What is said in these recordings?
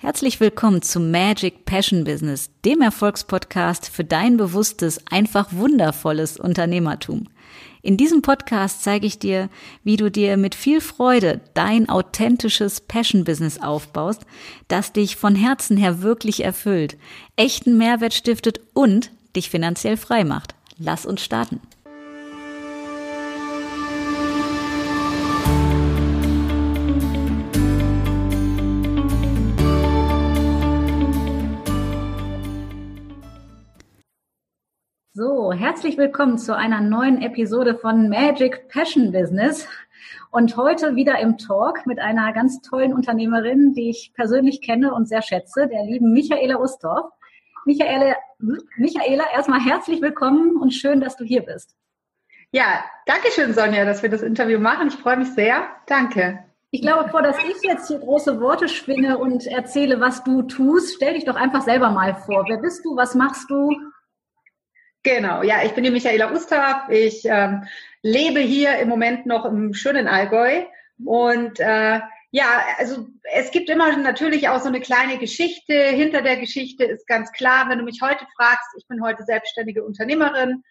Herzlich willkommen zum Magic Passion Business, dem Erfolgspodcast für dein bewusstes, einfach wundervolles Unternehmertum. In diesem Podcast zeige ich dir, wie du dir mit viel Freude dein authentisches Passion Business aufbaust, das dich von Herzen her wirklich erfüllt, echten Mehrwert stiftet und dich finanziell frei macht. Lass uns starten. Herzlich willkommen zu einer neuen Episode von Magic Passion Business. Und heute wieder im Talk mit einer ganz tollen Unternehmerin, die ich persönlich kenne und sehr schätze, der lieben Michaela Ustorf. Michaela, Michaela, erstmal herzlich willkommen und schön, dass du hier bist. Ja, danke schön, Sonja, dass wir das Interview machen. Ich freue mich sehr. Danke. Ich glaube, bevor dass ich jetzt hier große Worte schwinge und erzähle, was du tust, stell dich doch einfach selber mal vor. Wer bist du? Was machst du? Genau, ja, ich bin die Michaela Ustorf. Ich ähm, lebe hier im Moment noch im schönen Allgäu. Und äh, ja, also es gibt immer natürlich auch so eine kleine Geschichte. Hinter der Geschichte ist ganz klar, wenn du mich heute fragst, ich bin heute selbstständige Unternehmerin,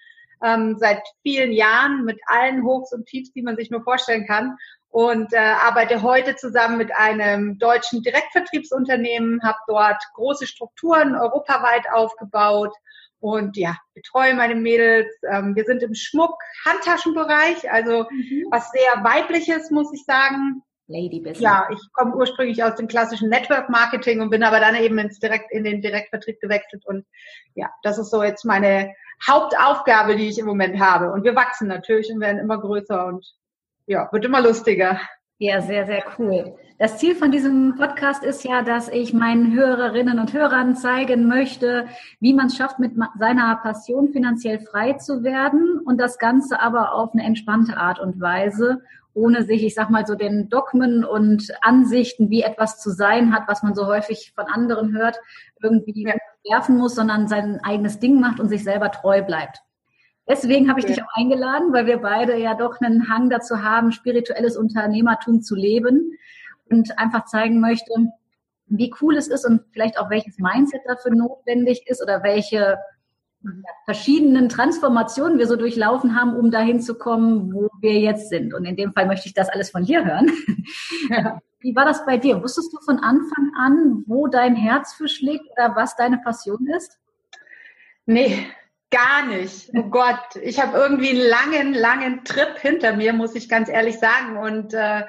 ähm, seit vielen Jahren mit allen Hochs und Tiefs, die man sich nur vorstellen kann. Und äh, arbeite heute zusammen mit einem deutschen Direktvertriebsunternehmen, habe dort große Strukturen europaweit aufgebaut und ja, betreue meine Mädels. Ähm, wir sind im Schmuck, Handtaschenbereich, also mhm. was sehr weibliches, muss ich sagen. Lady Business. Ja, ich komme ursprünglich aus dem klassischen Network Marketing und bin aber dann eben ins Direkt, in den Direktvertrieb gewechselt und ja, das ist so jetzt meine Hauptaufgabe, die ich im Moment habe. Und wir wachsen natürlich und werden immer größer und ja, wird immer lustiger. Ja, sehr, sehr cool. Das Ziel von diesem Podcast ist ja, dass ich meinen Hörerinnen und Hörern zeigen möchte, wie man es schafft, mit seiner Passion finanziell frei zu werden und das Ganze aber auf eine entspannte Art und Weise, ohne sich, ich sag mal, so den Dogmen und Ansichten, wie etwas zu sein hat, was man so häufig von anderen hört, irgendwie werfen muss, sondern sein eigenes Ding macht und sich selber treu bleibt. Deswegen habe ich dich auch eingeladen, weil wir beide ja doch einen Hang dazu haben, spirituelles Unternehmertum zu leben und einfach zeigen möchte, wie cool es ist und vielleicht auch welches Mindset dafür notwendig ist oder welche verschiedenen Transformationen wir so durchlaufen haben, um dahin zu kommen, wo wir jetzt sind. Und in dem Fall möchte ich das alles von dir hören. Ja. Wie war das bei dir? Wusstest du von Anfang an, wo dein Herz für schlägt oder was deine Passion ist? Nee, Gar nicht. Oh Gott, ich habe irgendwie einen langen, langen Trip hinter mir, muss ich ganz ehrlich sagen. Und äh,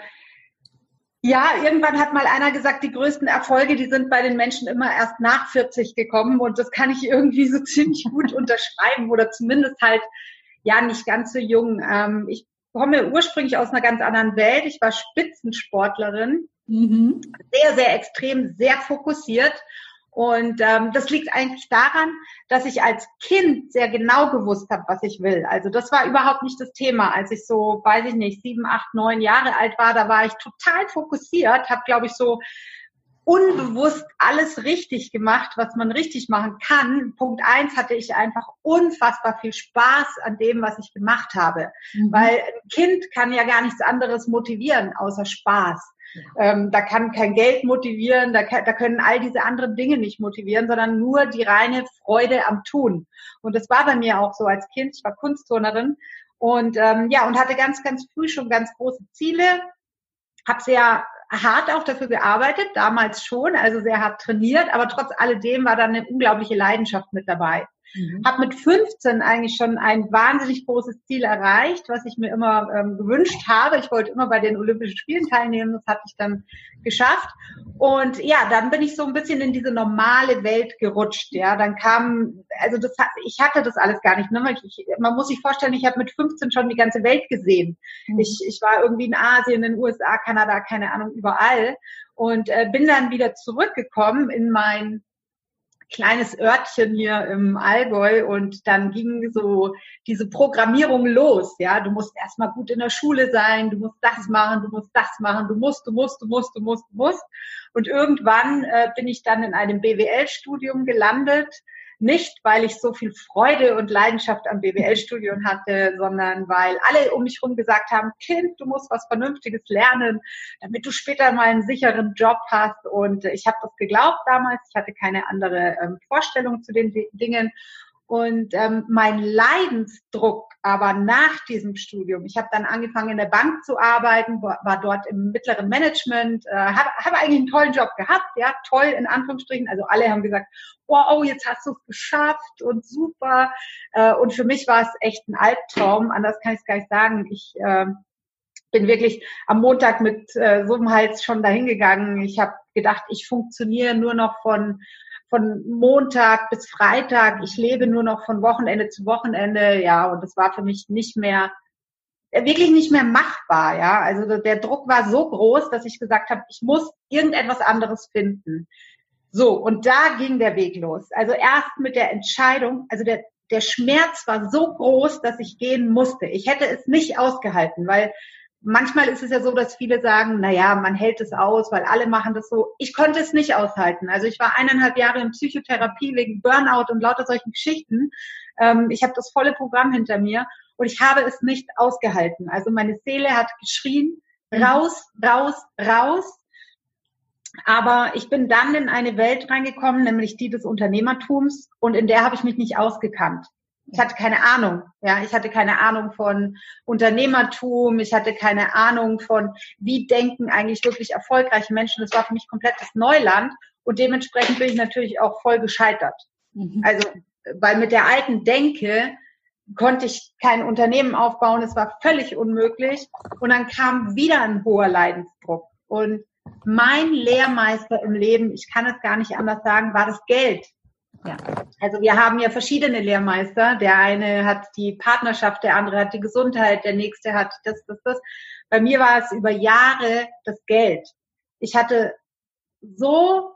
ja, irgendwann hat mal einer gesagt, die größten Erfolge, die sind bei den Menschen immer erst nach 40 gekommen. Und das kann ich irgendwie so ziemlich gut unterschreiben oder zumindest halt ja nicht ganz so jung. Ähm, ich komme ursprünglich aus einer ganz anderen Welt. Ich war Spitzensportlerin, mhm. sehr, sehr extrem, sehr fokussiert und ähm, das liegt eigentlich daran, dass ich als Kind sehr genau gewusst habe, was ich will. Also das war überhaupt nicht das Thema. Als ich so, weiß ich nicht, sieben, acht, neun Jahre alt war, da war ich total fokussiert, habe, glaube ich, so unbewusst alles richtig gemacht, was man richtig machen kann. Punkt eins hatte ich einfach unfassbar viel Spaß an dem, was ich gemacht habe. Mhm. Weil ein Kind kann ja gar nichts anderes motivieren, außer Spaß. Ähm, da kann kein Geld motivieren, da, kann, da können all diese anderen Dinge nicht motivieren, sondern nur die reine Freude am Tun. Und das war bei mir auch so als Kind. Ich war Kunstturnerin und ähm, ja und hatte ganz, ganz früh schon ganz große Ziele. Habe sehr hart auch dafür gearbeitet, damals schon, also sehr hart trainiert, aber trotz alledem war da eine unglaubliche Leidenschaft mit dabei. Mhm. Habe mit 15 eigentlich schon ein wahnsinnig großes Ziel erreicht, was ich mir immer ähm, gewünscht habe. Ich wollte immer bei den Olympischen Spielen teilnehmen, das hatte ich dann geschafft. Und ja, dann bin ich so ein bisschen in diese normale Welt gerutscht. Ja, dann kam, also das, ich hatte das alles gar nicht. Ne? Ich, man muss sich vorstellen, ich habe mit 15 schon die ganze Welt gesehen. Mhm. Ich, ich war irgendwie in Asien, in den USA, Kanada, keine Ahnung, überall und äh, bin dann wieder zurückgekommen in mein kleines Örtchen hier im Allgäu und dann ging so diese Programmierung los. Ja, du musst erstmal gut in der Schule sein, du musst das machen, du musst das machen, du musst, du musst, du musst, du musst, du musst. Und irgendwann äh, bin ich dann in einem BWL-Studium gelandet Nicht, weil ich so viel Freude und Leidenschaft am BWL-Studium hatte, sondern weil alle um mich herum gesagt haben, Kind, du musst was Vernünftiges lernen, damit du später mal einen sicheren Job hast. Und ich habe das geglaubt damals. Ich hatte keine andere ähm, Vorstellung zu den Dingen. Und ähm, mein Leidensdruck aber nach diesem Studium, ich habe dann angefangen in der Bank zu arbeiten, war dort im mittleren Management, äh, habe hab eigentlich einen tollen Job gehabt, ja, toll in Anführungsstrichen. Also alle haben gesagt, wow, oh, jetzt hast du es geschafft und super. Äh, und für mich war es echt ein Albtraum, anders kann ich es gar nicht sagen. Ich äh, bin wirklich am Montag mit äh, so einem Hals schon dahingegangen. Ich habe gedacht, ich funktioniere nur noch von von Montag bis Freitag. Ich lebe nur noch von Wochenende zu Wochenende. Ja, und das war für mich nicht mehr, äh, wirklich nicht mehr machbar. Ja, also der Druck war so groß, dass ich gesagt habe, ich muss irgendetwas anderes finden. So, und da ging der Weg los. Also erst mit der Entscheidung, also der, der Schmerz war so groß, dass ich gehen musste. Ich hätte es nicht ausgehalten, weil manchmal ist es ja so, dass viele sagen, na ja, man hält es aus, weil alle machen das so. Ich konnte es nicht aushalten. Also ich war eineinhalb Jahre in Psychotherapie wegen Burnout und lauter solchen Geschichten. Ähm, ich habe das volle Programm hinter mir und ich habe es nicht ausgehalten. Also meine Seele hat geschrien, mhm. raus, raus, raus. Aber ich bin dann in eine Welt reingekommen, nämlich die des Unternehmertums, und in der habe ich mich nicht ausgekannt. Ich hatte keine Ahnung. Ja, ich hatte keine Ahnung von Unternehmertum. Ich hatte keine Ahnung von, wie denken eigentlich wirklich erfolgreiche Menschen. Das war für mich komplettes Neuland. Und dementsprechend bin ich natürlich auch voll gescheitert. Mhm. Also, weil mit der alten Denke konnte ich kein Unternehmen aufbauen. Es war völlig unmöglich. Und dann kam wieder ein hoher Leidensdruck. Und mein Lehrmeister im Leben, ich kann es gar nicht anders sagen, war das Geld. Ja. Also wir haben ja verschiedene Lehrmeister. Der eine hat die Partnerschaft, der andere hat die Gesundheit, der nächste hat das, das, das. Bei mir war es über Jahre das Geld. Ich hatte so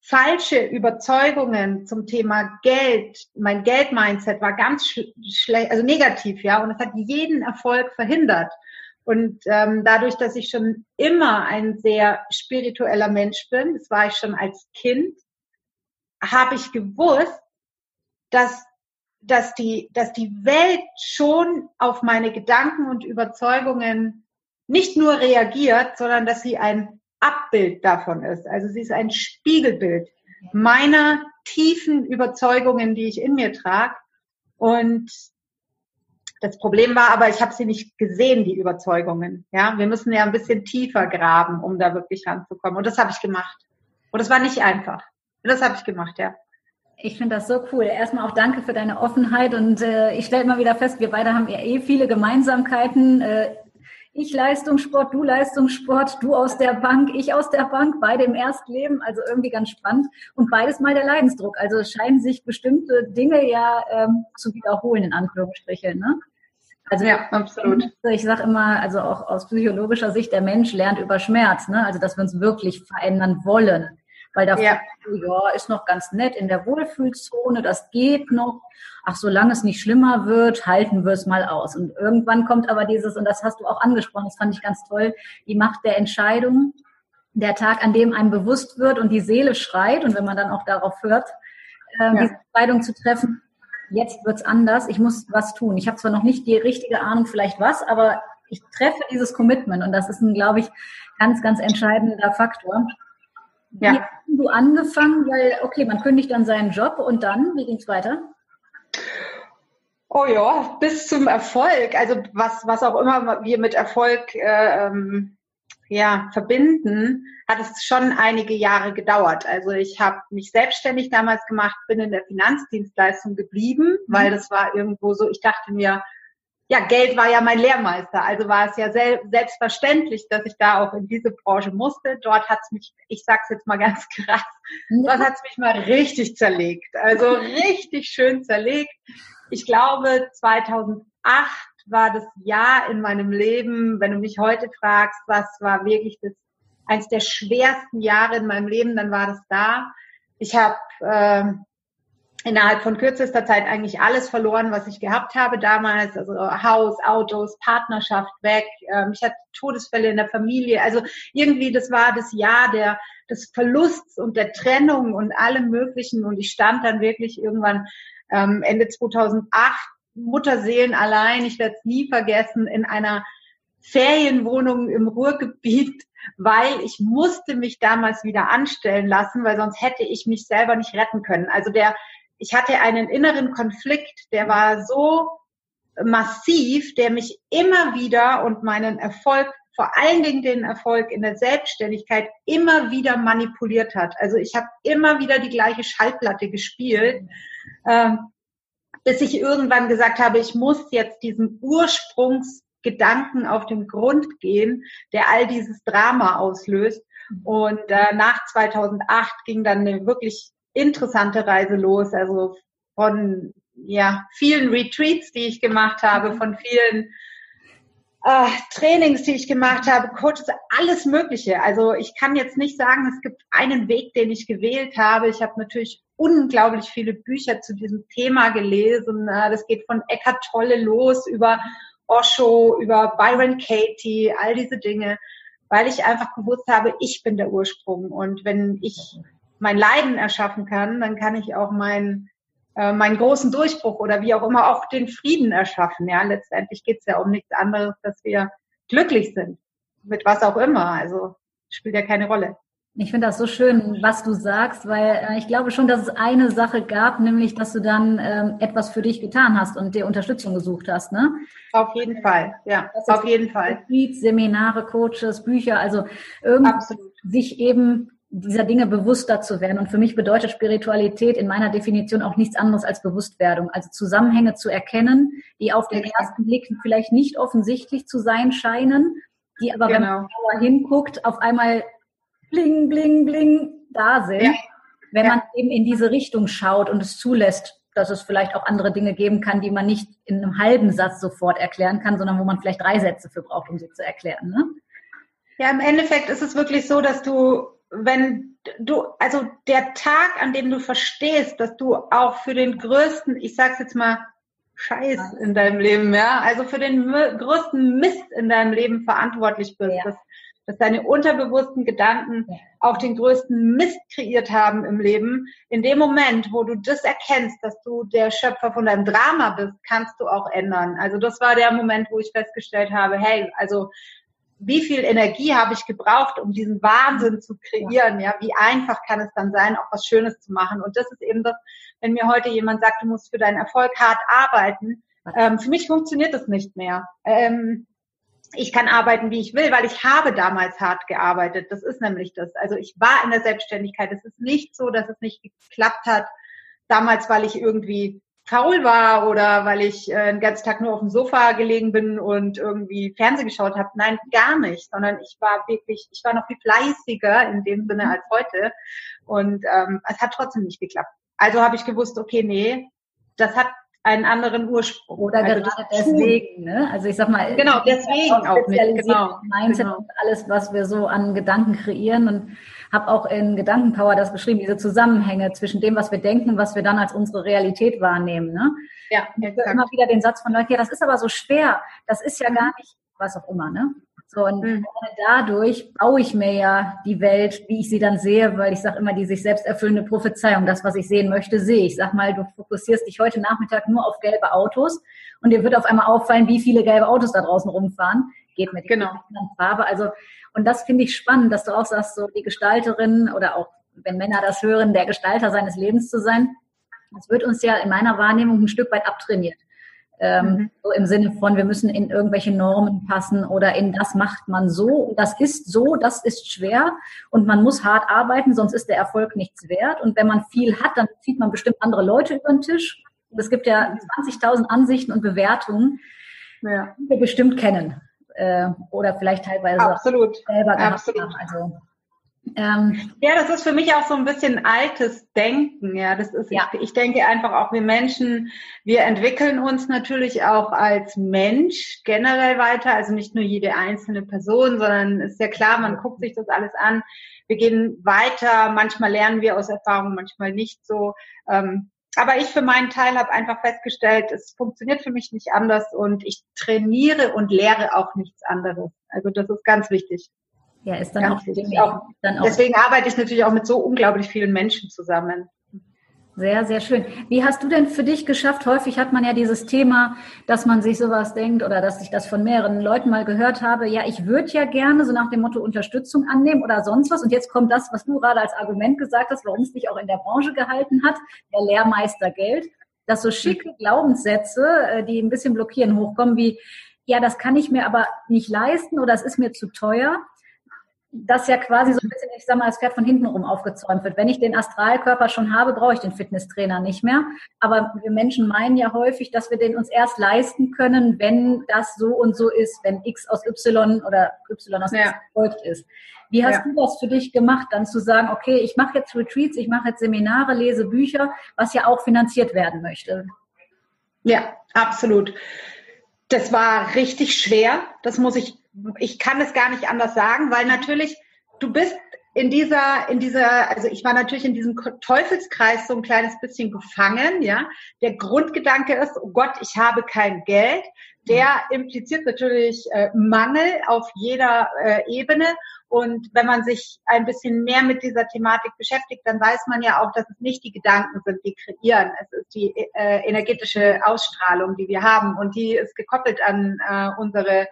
falsche Überzeugungen zum Thema Geld. Mein Geldmindset war ganz schlecht, also negativ, ja, und es hat jeden Erfolg verhindert. Und ähm, dadurch, dass ich schon immer ein sehr spiritueller Mensch bin, das war ich schon als Kind, habe ich gewusst, dass, dass, die, dass die Welt schon auf meine Gedanken und Überzeugungen nicht nur reagiert, sondern dass sie ein Abbild davon ist. Also sie ist ein Spiegelbild meiner tiefen Überzeugungen, die ich in mir trage. Und das Problem war aber, ich habe sie nicht gesehen, die Überzeugungen. Ja, wir müssen ja ein bisschen tiefer graben, um da wirklich ranzukommen. Und das habe ich gemacht. Und das war nicht einfach. Das habe ich gemacht, ja. Ich finde das so cool. Erstmal auch danke für deine Offenheit und äh, ich stelle immer wieder fest, wir beide haben ja eh viele Gemeinsamkeiten. Äh, ich Leistungssport, du Leistungssport, du aus der Bank, ich aus der Bank, beide im Erstleben, also irgendwie ganz spannend und beides mal der Leidensdruck. Also es scheinen sich bestimmte Dinge ja ähm, zu wiederholen, in Anführungsstrichen. Ne? Also ja, absolut. Ich sage immer, also auch aus psychologischer Sicht, der Mensch lernt über Schmerz, ne? also dass wir uns wirklich verändern wollen. Weil da ja. ja, ist noch ganz nett in der Wohlfühlzone, das geht noch. Ach, solange es nicht schlimmer wird, halten wir es mal aus. Und irgendwann kommt aber dieses, und das hast du auch angesprochen, das fand ich ganz toll, die Macht der Entscheidung, der Tag, an dem einem bewusst wird und die Seele schreit, und wenn man dann auch darauf hört, äh, ja. diese Entscheidung zu treffen, jetzt wird's anders, ich muss was tun. Ich habe zwar noch nicht die richtige Ahnung, vielleicht was, aber ich treffe dieses Commitment und das ist ein, glaube ich, ganz, ganz entscheidender Faktor. Ja. Wie hast du angefangen? Weil, okay, man kündigt dann seinen Job und dann, wie ging es weiter? Oh ja, bis zum Erfolg. Also was, was auch immer wir mit Erfolg äh, ähm, ja, verbinden, hat es schon einige Jahre gedauert. Also ich habe mich selbstständig damals gemacht, bin in der Finanzdienstleistung geblieben, mhm. weil das war irgendwo so, ich dachte mir, ja, Geld war ja mein Lehrmeister. Also war es ja sel selbstverständlich, dass ich da auch in diese Branche musste. Dort hat es mich, ich sag's jetzt mal ganz krass, dort hat es mich mal richtig zerlegt. Also richtig schön zerlegt. Ich glaube, 2008 war das Jahr in meinem Leben, wenn du mich heute fragst, was war wirklich das eins der schwersten Jahre in meinem Leben, dann war das da. Ich habe äh, innerhalb von kürzester Zeit eigentlich alles verloren, was ich gehabt habe damals. Also Haus, Autos, Partnerschaft weg. Ähm, ich hatte Todesfälle in der Familie. Also irgendwie, das war das Jahr der, des Verlusts und der Trennung und allem Möglichen. Und ich stand dann wirklich irgendwann ähm, Ende 2008 Mutterseelen allein. Ich werde es nie vergessen in einer Ferienwohnung im Ruhrgebiet, weil ich musste mich damals wieder anstellen lassen, weil sonst hätte ich mich selber nicht retten können. Also der ich hatte einen inneren Konflikt, der war so massiv, der mich immer wieder und meinen Erfolg, vor allen Dingen den Erfolg in der Selbstständigkeit, immer wieder manipuliert hat. Also ich habe immer wieder die gleiche Schallplatte gespielt, äh, bis ich irgendwann gesagt habe, ich muss jetzt diesen Ursprungsgedanken auf den Grund gehen, der all dieses Drama auslöst. Und äh, nach 2008 ging dann eine wirklich interessante Reise los. Also von ja, vielen Retreats, die ich gemacht habe, mhm. von vielen äh, Trainings, die ich gemacht habe, Coaches, alles Mögliche. Also ich kann jetzt nicht sagen, es gibt einen Weg, den ich gewählt habe. Ich habe natürlich unglaublich viele Bücher zu diesem Thema gelesen. Äh, das geht von Eckhart Tolle los über Osho, über Byron Katie, all diese Dinge, weil ich einfach gewusst habe, ich bin der Ursprung. Und wenn ich mein Leiden erschaffen kann, dann kann ich auch meinen äh, meinen großen Durchbruch oder wie auch immer auch den Frieden erschaffen. Ja, letztendlich geht es ja um nichts anderes, dass wir glücklich sind mit was auch immer. Also spielt ja keine Rolle. Ich finde das so schön, was du sagst, weil äh, ich glaube schon, dass es eine Sache gab, nämlich, dass du dann ähm, etwas für dich getan hast und dir Unterstützung gesucht hast, ne? Auf jeden Fall, ja, auf jeden Fall. Seminare, Coaches, Bücher, also irgendwie sich eben dieser Dinge bewusster zu werden. Und für mich bedeutet Spiritualität in meiner Definition auch nichts anderes als Bewusstwerdung. Also Zusammenhänge zu erkennen, die auf den ersten Blick vielleicht nicht offensichtlich zu sein scheinen, die aber, genau. wenn man genauer hinguckt, auf einmal bling, bling, bling da sind. Ja. Wenn ja. man eben in diese Richtung schaut und es zulässt, dass es vielleicht auch andere Dinge geben kann, die man nicht in einem halben Satz sofort erklären kann, sondern wo man vielleicht drei Sätze für braucht, um sie zu erklären. Ne? Ja, im Endeffekt ist es wirklich so, dass du wenn du, also der Tag, an dem du verstehst, dass du auch für den größten, ich sag's jetzt mal, Scheiß in deinem Leben, ja, also für den größten Mist in deinem Leben verantwortlich bist, ja. dass, dass deine unterbewussten Gedanken ja. auch den größten Mist kreiert haben im Leben. In dem Moment, wo du das erkennst, dass du der Schöpfer von deinem Drama bist, kannst du auch ändern. Also das war der Moment, wo ich festgestellt habe, hey, also wie viel Energie habe ich gebraucht, um diesen Wahnsinn zu kreieren? Ja, wie einfach kann es dann sein, auch was Schönes zu machen? Und das ist eben das, wenn mir heute jemand sagt, du musst für deinen Erfolg hart arbeiten, ähm, für mich funktioniert das nicht mehr. Ähm, ich kann arbeiten, wie ich will, weil ich habe damals hart gearbeitet. Das ist nämlich das. Also ich war in der Selbstständigkeit. Es ist nicht so, dass es nicht geklappt hat. Damals, weil ich irgendwie faul war oder weil ich äh, den ganzen Tag nur auf dem Sofa gelegen bin und irgendwie Fernsehen geschaut habe. Nein, gar nicht, sondern ich war wirklich, ich war noch viel fleißiger in dem Sinne als heute und ähm, es hat trotzdem nicht geklappt. Also habe ich gewusst, okay, nee, das hat einen anderen Ursprung. Oder also gerade deswegen, ne? Also ich sag mal, genau, deswegen auch, auch mit, genau, Mindset genau. und alles, was wir so an Gedanken kreieren und habe auch in Gedankenpower das beschrieben, diese Zusammenhänge zwischen dem, was wir denken, was wir dann als unsere Realität wahrnehmen. Ne? Ja, ich immer wieder den Satz von Leuten, ja, das ist aber so schwer, das ist ja gar nicht, was auch immer, ne? So, und mhm. dadurch baue ich mir ja die Welt, wie ich sie dann sehe, weil ich sage immer, die sich selbst erfüllende Prophezeiung, das, was ich sehen möchte, sehe ich. Sag mal, du fokussierst dich heute Nachmittag nur auf gelbe Autos und dir wird auf einmal auffallen, wie viele gelbe Autos da draußen rumfahren. Geht mit genau. Farbe. Also, und das finde ich spannend, dass du auch sagst, so die Gestalterin oder auch, wenn Männer das hören, der Gestalter seines Lebens zu sein. Das wird uns ja in meiner Wahrnehmung ein Stück weit abtrainiert. Ähm, mhm. So im Sinne von, wir müssen in irgendwelche Normen passen oder in das macht man so, das ist so, das ist schwer und man muss hart arbeiten, sonst ist der Erfolg nichts wert. Und wenn man viel hat, dann zieht man bestimmt andere Leute über den Tisch. Und es gibt ja 20.000 Ansichten und Bewertungen, ja. die wir bestimmt kennen äh, oder vielleicht teilweise Absolut. selber gehabt Absolut. haben. Also ähm, ja, das ist für mich auch so ein bisschen altes Denken. Ja, das ist, ja. Ich, ich denke einfach auch, wir Menschen, wir entwickeln uns natürlich auch als Mensch generell weiter, also nicht nur jede einzelne Person, sondern ist ja klar, man guckt sich das alles an. Wir gehen weiter, manchmal lernen wir aus Erfahrung, manchmal nicht so. Ähm, aber ich für meinen Teil habe einfach festgestellt, es funktioniert für mich nicht anders und ich trainiere und lehre auch nichts anderes. Also das ist ganz wichtig. Ja, ist dann, auch, auch, dann auch. Deswegen arbeite ich natürlich auch mit so unglaublich vielen Menschen zusammen. Sehr, sehr schön. Wie hast du denn für dich geschafft? Häufig hat man ja dieses Thema, dass man sich sowas denkt oder dass ich das von mehreren Leuten mal gehört habe. Ja, ich würde ja gerne so nach dem Motto Unterstützung annehmen oder sonst was. Und jetzt kommt das, was du gerade als Argument gesagt hast, warum es dich auch in der Branche gehalten hat, der Lehrmeister Geld, dass so schicke Glaubenssätze, äh, die ein bisschen blockieren, hochkommen wie, ja, das kann ich mir aber nicht leisten oder es ist mir zu teuer das ja quasi so ein bisschen, ich sag mal, als Pferd von hinten rum aufgezäumt wird. Wenn ich den Astralkörper schon habe, brauche ich den Fitnesstrainer nicht mehr. Aber wir Menschen meinen ja häufig, dass wir den uns erst leisten können, wenn das so und so ist, wenn X aus Y oder Y aus ja. X folgt ist. Wie hast ja. du das für dich gemacht, dann zu sagen, okay, ich mache jetzt Retreats, ich mache jetzt Seminare, lese Bücher, was ja auch finanziert werden möchte? Ja, absolut. Das war richtig schwer. Das muss ich ich kann es gar nicht anders sagen, weil natürlich du bist in dieser, in dieser, also ich war natürlich in diesem Teufelskreis so ein kleines bisschen gefangen, ja. Der Grundgedanke ist, oh Gott, ich habe kein Geld. Der impliziert natürlich äh, Mangel auf jeder äh, Ebene. Und wenn man sich ein bisschen mehr mit dieser Thematik beschäftigt, dann weiß man ja auch, dass es nicht die Gedanken sind, die kreieren. Es ist die äh, energetische Ausstrahlung, die wir haben. Und die ist gekoppelt an äh, unsere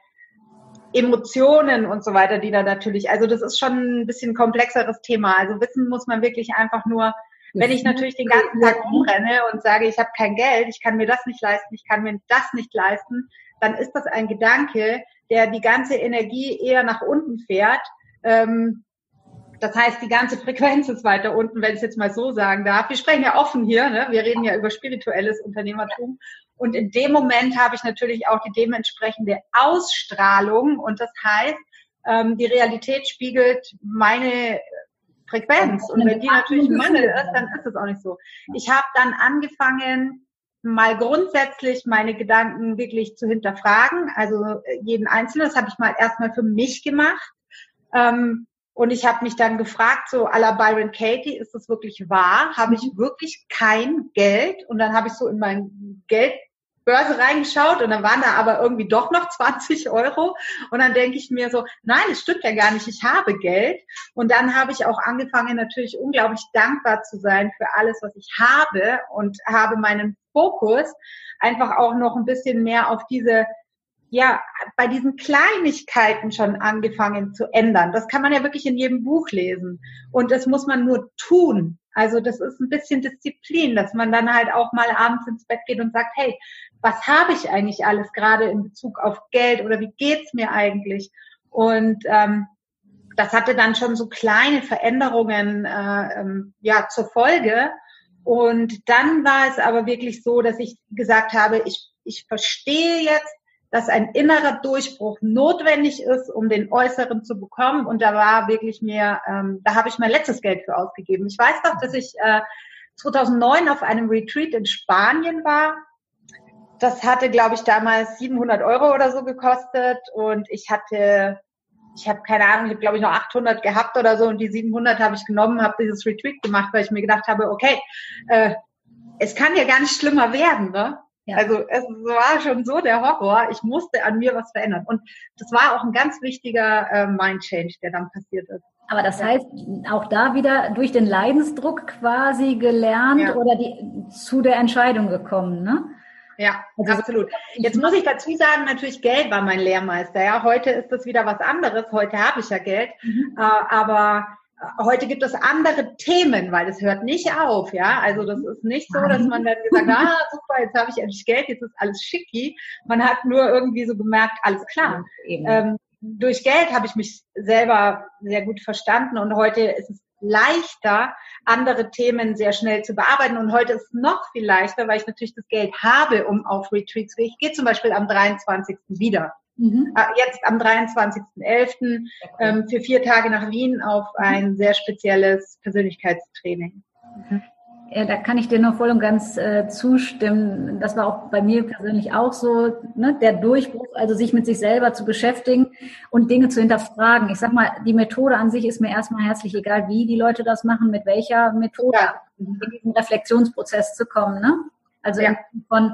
Emotionen und so weiter, die da natürlich, also das ist schon ein bisschen komplexeres Thema. Also wissen muss man wirklich einfach nur, wenn ich natürlich den ganzen Tag rumrenne und sage, ich habe kein Geld, ich kann mir das nicht leisten, ich kann mir das nicht leisten, dann ist das ein Gedanke, der die ganze Energie eher nach unten fährt. Ähm, das heißt, die ganze Frequenz ist weiter unten, wenn ich es jetzt mal so sagen darf. Wir sprechen ja offen hier, ne? wir reden ja über spirituelles Unternehmertum. Und in dem Moment habe ich natürlich auch die dementsprechende Ausstrahlung. Und das heißt, ähm, die Realität spiegelt meine Frequenz. Und wenn die natürlich ein Mangel ist, dann ist es auch nicht so. Ich habe dann angefangen, mal grundsätzlich meine Gedanken wirklich zu hinterfragen. Also äh, jeden Einzelnen, das habe ich mal erstmal für mich gemacht. Ähm, und ich habe mich dann gefragt, so à la Byron Katie, ist das wirklich wahr? Habe ich wirklich kein Geld? Und dann habe ich so in mein Geld Börse reingeschaut und dann waren da aber irgendwie doch noch 20 Euro. Und dann denke ich mir so, nein, es stimmt ja gar nicht, ich habe Geld. Und dann habe ich auch angefangen, natürlich unglaublich dankbar zu sein für alles, was ich habe und habe meinen Fokus einfach auch noch ein bisschen mehr auf diese ja, bei diesen Kleinigkeiten schon angefangen zu ändern. Das kann man ja wirklich in jedem Buch lesen. Und das muss man nur tun. Also das ist ein bisschen Disziplin, dass man dann halt auch mal abends ins Bett geht und sagt, hey, was habe ich eigentlich alles gerade in Bezug auf Geld oder wie geht's mir eigentlich? Und ähm, das hatte dann schon so kleine Veränderungen äh, ähm, ja zur Folge. Und dann war es aber wirklich so, dass ich gesagt habe, ich, ich verstehe jetzt, dass ein innerer Durchbruch notwendig ist, um den äußeren zu bekommen. Und da war wirklich mir, ähm, da habe ich mein letztes Geld für ausgegeben. Ich weiß doch, dass ich äh, 2009 auf einem Retreat in Spanien war das hatte, glaube ich, damals 700 Euro oder so gekostet und ich hatte, ich habe keine Ahnung, ich habe, glaube ich, noch 800 gehabt oder so und die 700 habe ich genommen, habe dieses Retreat gemacht, weil ich mir gedacht habe, okay, äh, es kann ja gar nicht schlimmer werden, ne? Ja. Also es war schon so der Horror. Ich musste an mir was verändern. Und das war auch ein ganz wichtiger äh, Mind-Change, der dann passiert ist. Aber das heißt, auch da wieder durch den Leidensdruck quasi gelernt ja. oder die, zu der Entscheidung gekommen, ne? Ja, also absolut. Jetzt muss ich dazu sagen, natürlich Geld war mein Lehrmeister. Ja, heute ist das wieder was anderes. Heute habe ich ja Geld, mhm. äh, aber heute gibt es andere Themen, weil es hört nicht auf. Ja, also das ist nicht so, dass man dann gesagt, hat, ah super, jetzt habe ich endlich Geld, jetzt ist alles schicki. Man hat nur irgendwie so gemerkt, alles klar. Ähm, durch Geld habe ich mich selber sehr gut verstanden und heute ist es leichter, andere Themen sehr schnell zu bearbeiten. Und heute ist es noch viel leichter, weil ich natürlich das Geld habe, um auf Retreats zu gehen. Ich gehe zum Beispiel am 23. wieder. Mhm. Äh, jetzt am 23.11. Ähm, für vier Tage nach Wien auf ein sehr spezielles Persönlichkeitstraining. Mhm. Ja, da kann ich dir nur voll und ganz äh, zustimmen. Das war auch bei mir persönlich auch so, ne? der Durchbruch, also sich mit sich selber zu beschäftigen und Dinge zu hinterfragen. Ich sag mal, die Methode an sich ist mir erstmal herzlich egal, wie die Leute das machen, mit welcher Methode. Ja. in diesen Reflexionsprozess zu kommen. Ne? Also ja. von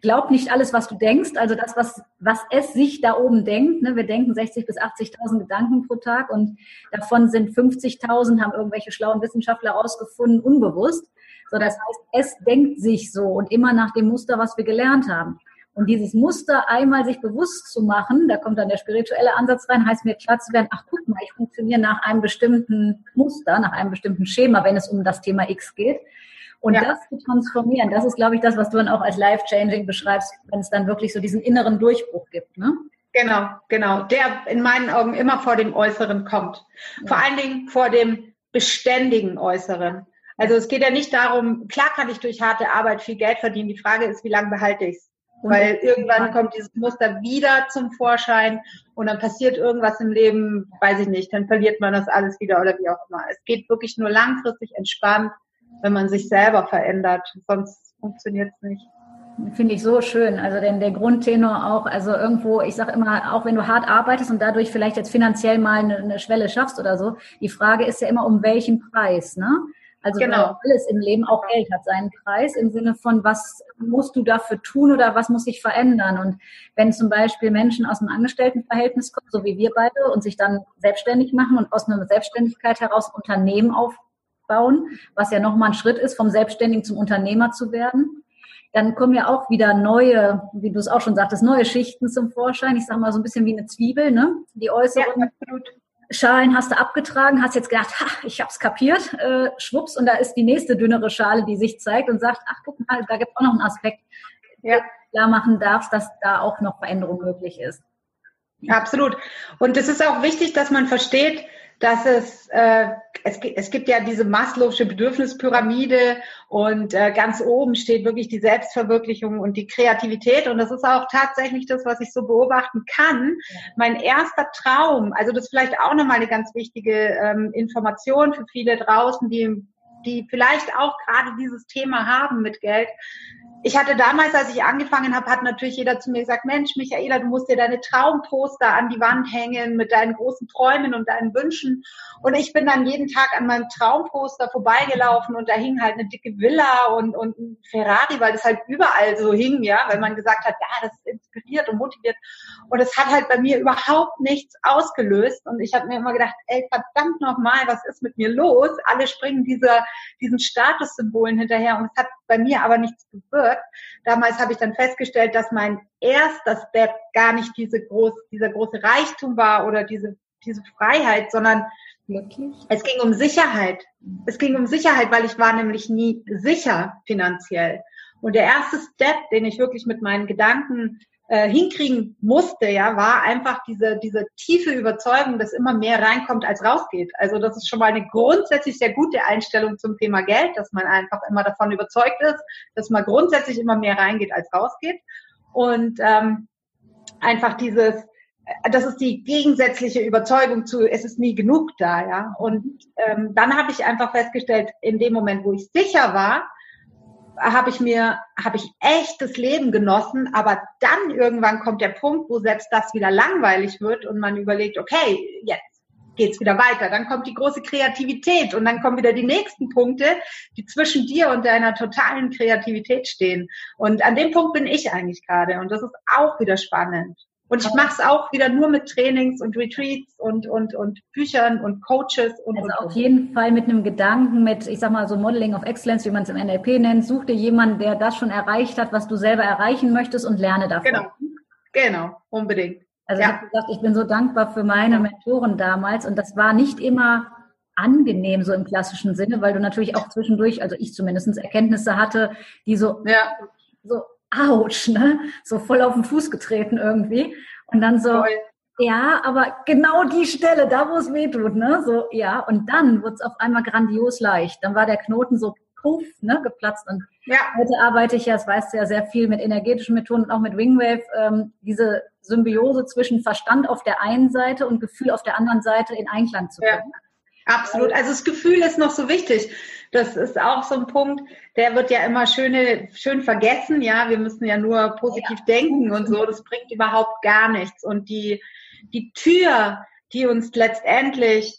glaub nicht alles, was du denkst, also das, was, was es sich da oben denkt. Ne? Wir denken 60.000 bis 80.000 Gedanken pro Tag und davon sind 50.000, haben irgendwelche schlauen Wissenschaftler herausgefunden, unbewusst. So, das heißt, es denkt sich so und immer nach dem Muster, was wir gelernt haben. Und dieses Muster einmal sich bewusst zu machen, da kommt dann der spirituelle Ansatz rein, heißt mir klar zu werden, ach guck mal, ich funktioniere nach einem bestimmten Muster, nach einem bestimmten Schema, wenn es um das Thema X geht. Und ja. das zu transformieren, das ist, glaube ich, das, was du dann auch als life-changing beschreibst, wenn es dann wirklich so diesen inneren Durchbruch gibt. Ne? Genau, genau. Der in meinen Augen immer vor dem Äußeren kommt. Ja. Vor allen Dingen vor dem beständigen Äußeren. Also es geht ja nicht darum, klar kann ich durch harte Arbeit viel Geld verdienen. Die Frage ist, wie lange behalte ich es? Weil irgendwann kommt dieses Muster wieder zum Vorschein und dann passiert irgendwas im Leben, weiß ich nicht, dann verliert man das alles wieder oder wie auch immer. Es geht wirklich nur langfristig entspannt wenn man sich selber verändert. Sonst funktioniert es nicht. Finde ich so schön. Also denn der Grundtenor auch, also irgendwo, ich sage immer, auch wenn du hart arbeitest und dadurch vielleicht jetzt finanziell mal eine, eine, Schwelle schaffst oder so, die Frage ist ja immer, um welchen Preis, ne? Also genau. alles im Leben, auch Geld hat seinen Preis im Sinne von, was musst du dafür tun oder was muss sich verändern? Und wenn zum Beispiel Menschen aus einem Angestelltenverhältnis kommen, so wie wir beide, und sich dann selbstständig machen und aus einer Selbstständigkeit heraus Unternehmen auf, aufbauen, was ja nochmal ein Schritt ist, vom Selbstständigen zum Unternehmer zu werden. Dann kommen ja auch wieder neue, wie du es auch schon sagtest, neue Schichten zum Vorschein. Ich sage mal so ein bisschen wie eine Zwiebel, ne? Die äußeren ja, Schalen hast du abgetragen, hast jetzt gedacht, ha, ich hab's kapiert, äh, schwupps, und da ist die nächste dünnere Schale, die sich zeigt und sagt, ach guck mal, da gibt es auch noch einen Aspekt, ja. klar machen darfst, dass da auch noch Veränderung möglich ist. Absolut. Und es ist auch wichtig, dass man versteht, dass es, äh, es, es gibt ja diese Maslow'sche Bedürfnispyramide und äh, ganz oben steht wirklich die Selbstverwirklichung und die Kreativität und das ist auch tatsächlich das, was ich so beobachten kann. Mein erster Traum, also das ist vielleicht auch nochmal eine ganz wichtige ähm, Information für viele draußen, die die vielleicht auch gerade dieses Thema haben mit Geld ich hatte damals, als ich angefangen habe, hat natürlich jeder zu mir gesagt, Mensch, Michaela, du musst dir deine Traumposter an die Wand hängen mit deinen großen Träumen und deinen Wünschen. Und ich bin dann jeden Tag an meinem Traumposter vorbeigelaufen und da hing halt eine dicke Villa und, und ein Ferrari, weil das halt überall so hing, ja, weil man gesagt hat, ja, das inspiriert und motiviert. Und es hat halt bei mir überhaupt nichts ausgelöst. Und ich habe mir immer gedacht, ey, verdammt nochmal, was ist mit mir los? Alle springen dieser, diesen Statussymbolen hinterher und es hat bei mir aber nichts bewirkt. Damals habe ich dann festgestellt, dass mein erster Step gar nicht diese groß, dieser große Reichtum war oder diese, diese Freiheit, sondern Wirklich? es ging um Sicherheit. Es ging um Sicherheit, weil ich war nämlich nie sicher finanziell. Und der erste Step, den ich wirklich mit meinen Gedanken äh, hinkriegen musste, ja, war einfach diese, diese tiefe Überzeugung, dass immer mehr reinkommt, als rausgeht. Also das ist schon mal eine grundsätzlich sehr gute Einstellung zum Thema Geld, dass man einfach immer davon überzeugt ist, dass man grundsätzlich immer mehr reingeht, als rausgeht. Und ähm, einfach dieses, äh, das ist die gegensätzliche Überzeugung zu, es ist nie genug da, ja. Und ähm, dann habe ich einfach festgestellt, in dem Moment, wo ich sicher war, habe ich mir, habe ich echt das Leben genossen, aber dann irgendwann kommt der Punkt, wo selbst das wieder langweilig wird und man überlegt, okay, jetzt geht's wieder weiter. Dann kommt die große Kreativität und dann kommen wieder die nächsten Punkte, die zwischen dir und deiner totalen Kreativität stehen. Und an dem Punkt bin ich eigentlich gerade und das ist auch wieder spannend. Und ich mache es auch wieder nur mit Trainings und Retreats und, und, und Büchern und Coaches. Und, also und, auf jeden Fall mit einem Gedanken, mit, ich sag mal so Modeling of Excellence, wie man es im NLP nennt. Such dir jemanden, der das schon erreicht hat, was du selber erreichen möchtest und lerne davon. Genau, genau, unbedingt. Also ja. ich habe gesagt, ich bin so dankbar für meine Mentoren damals und das war nicht immer angenehm so im klassischen Sinne, weil du natürlich auch zwischendurch, also ich zumindest Erkenntnisse hatte, die so, ja. so ouch, ne? So voll auf den Fuß getreten irgendwie. Und dann so, Voll. ja, aber genau die Stelle, da wo es weh tut, ne? So, ja. Und dann wurde es auf einmal grandios leicht. Dann war der Knoten so puff, ne, geplatzt. Und ja. heute arbeite ich ja, das weißt du ja, sehr viel mit energetischen Methoden und auch mit Wingwave, ähm, diese Symbiose zwischen Verstand auf der einen Seite und Gefühl auf der anderen Seite in Einklang zu bringen. Ja, absolut. Also das Gefühl ist noch so wichtig. Das ist auch so ein Punkt, der wird ja immer schöne, schön vergessen. Ja, wir müssen ja nur positiv ja. denken und so. Das bringt überhaupt gar nichts. Und die, die Tür, die uns letztendlich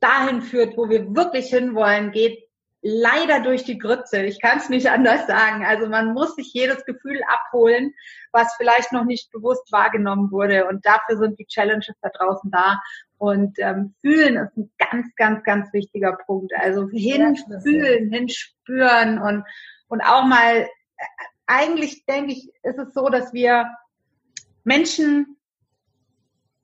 dahin führt, wo wir wirklich hinwollen, geht leider durch die Grütze. Ich kann es nicht anders sagen. Also man muss sich jedes Gefühl abholen, was vielleicht noch nicht bewusst wahrgenommen wurde. Und dafür sind die Challenges da draußen da. Und ähm, fühlen ist ein ganz, ganz, ganz wichtiger Punkt. Also hinfühlen, hinspüren und, und auch mal, äh, eigentlich denke ich, ist es so, dass wir Menschen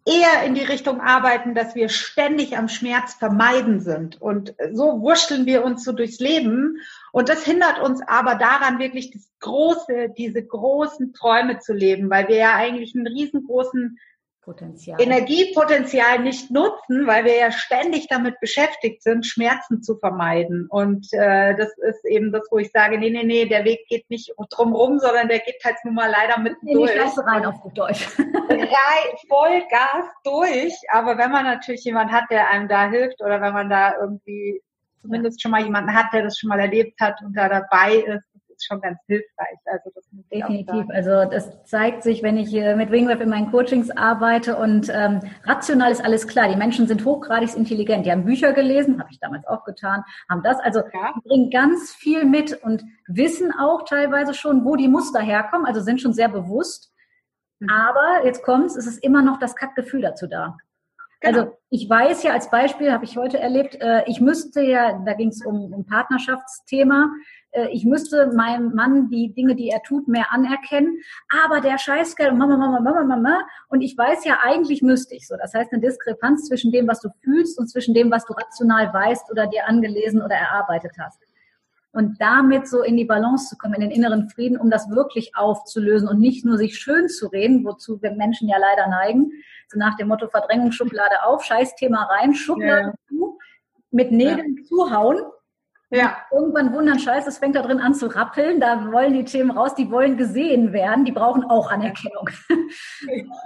eher in die Richtung arbeiten, dass wir ständig am Schmerz vermeiden sind. Und so wurschteln wir uns so durchs Leben. Und das hindert uns aber daran, wirklich das große, diese großen Träume zu leben, weil wir ja eigentlich einen riesengroßen Potenzial. Energiepotenzial nicht nutzen, weil wir ja ständig damit beschäftigt sind, Schmerzen zu vermeiden. Und äh, das ist eben das, wo ich sage, nee, nee, nee, der Weg geht nicht drumrum, sondern der geht halt nun mal leider mit nee, durch. Nicht rein auf gut Deutsch. rein, voll Gas durch. Aber wenn man natürlich jemanden hat, der einem da hilft oder wenn man da irgendwie zumindest schon mal jemanden hat, der das schon mal erlebt hat und da dabei ist, ist schon ganz hilfreich. Also das Definitiv. Also das zeigt sich, wenn ich mit Wingwave in meinen Coachings arbeite und ähm, rational ist alles klar. Die Menschen sind hochgradig intelligent. Die haben Bücher gelesen, habe ich damals auch getan, haben das. Also ja. bringen ganz viel mit und wissen auch teilweise schon, wo die Muster herkommen. Also sind schon sehr bewusst. Mhm. Aber jetzt kommt's, es ist immer noch das Kackgefühl dazu da. Genau. Also ich weiß ja als Beispiel, habe ich heute erlebt, äh, ich müsste ja, da ging es um, um Partnerschaftsthema, ich müsste meinem Mann die Dinge, die er tut, mehr anerkennen, aber der Scheißgeld und Mama, Mama, Mama, Mama, und ich weiß ja, eigentlich müsste ich so. Das heißt, eine Diskrepanz zwischen dem, was du fühlst und zwischen dem, was du rational weißt oder dir angelesen oder erarbeitet hast. Und damit so in die Balance zu kommen, in den inneren Frieden, um das wirklich aufzulösen und nicht nur sich schön zu reden, wozu wir Menschen ja leider neigen, so nach dem Motto Verdrängungsschublade auf, Scheißthema rein, Schublade ja. zu, mit Nägeln ja. zuhauen ja. Irgendwann wundern, scheiße, es fängt da drin an zu rappeln, da wollen die Themen raus, die wollen gesehen werden, die brauchen auch Anerkennung.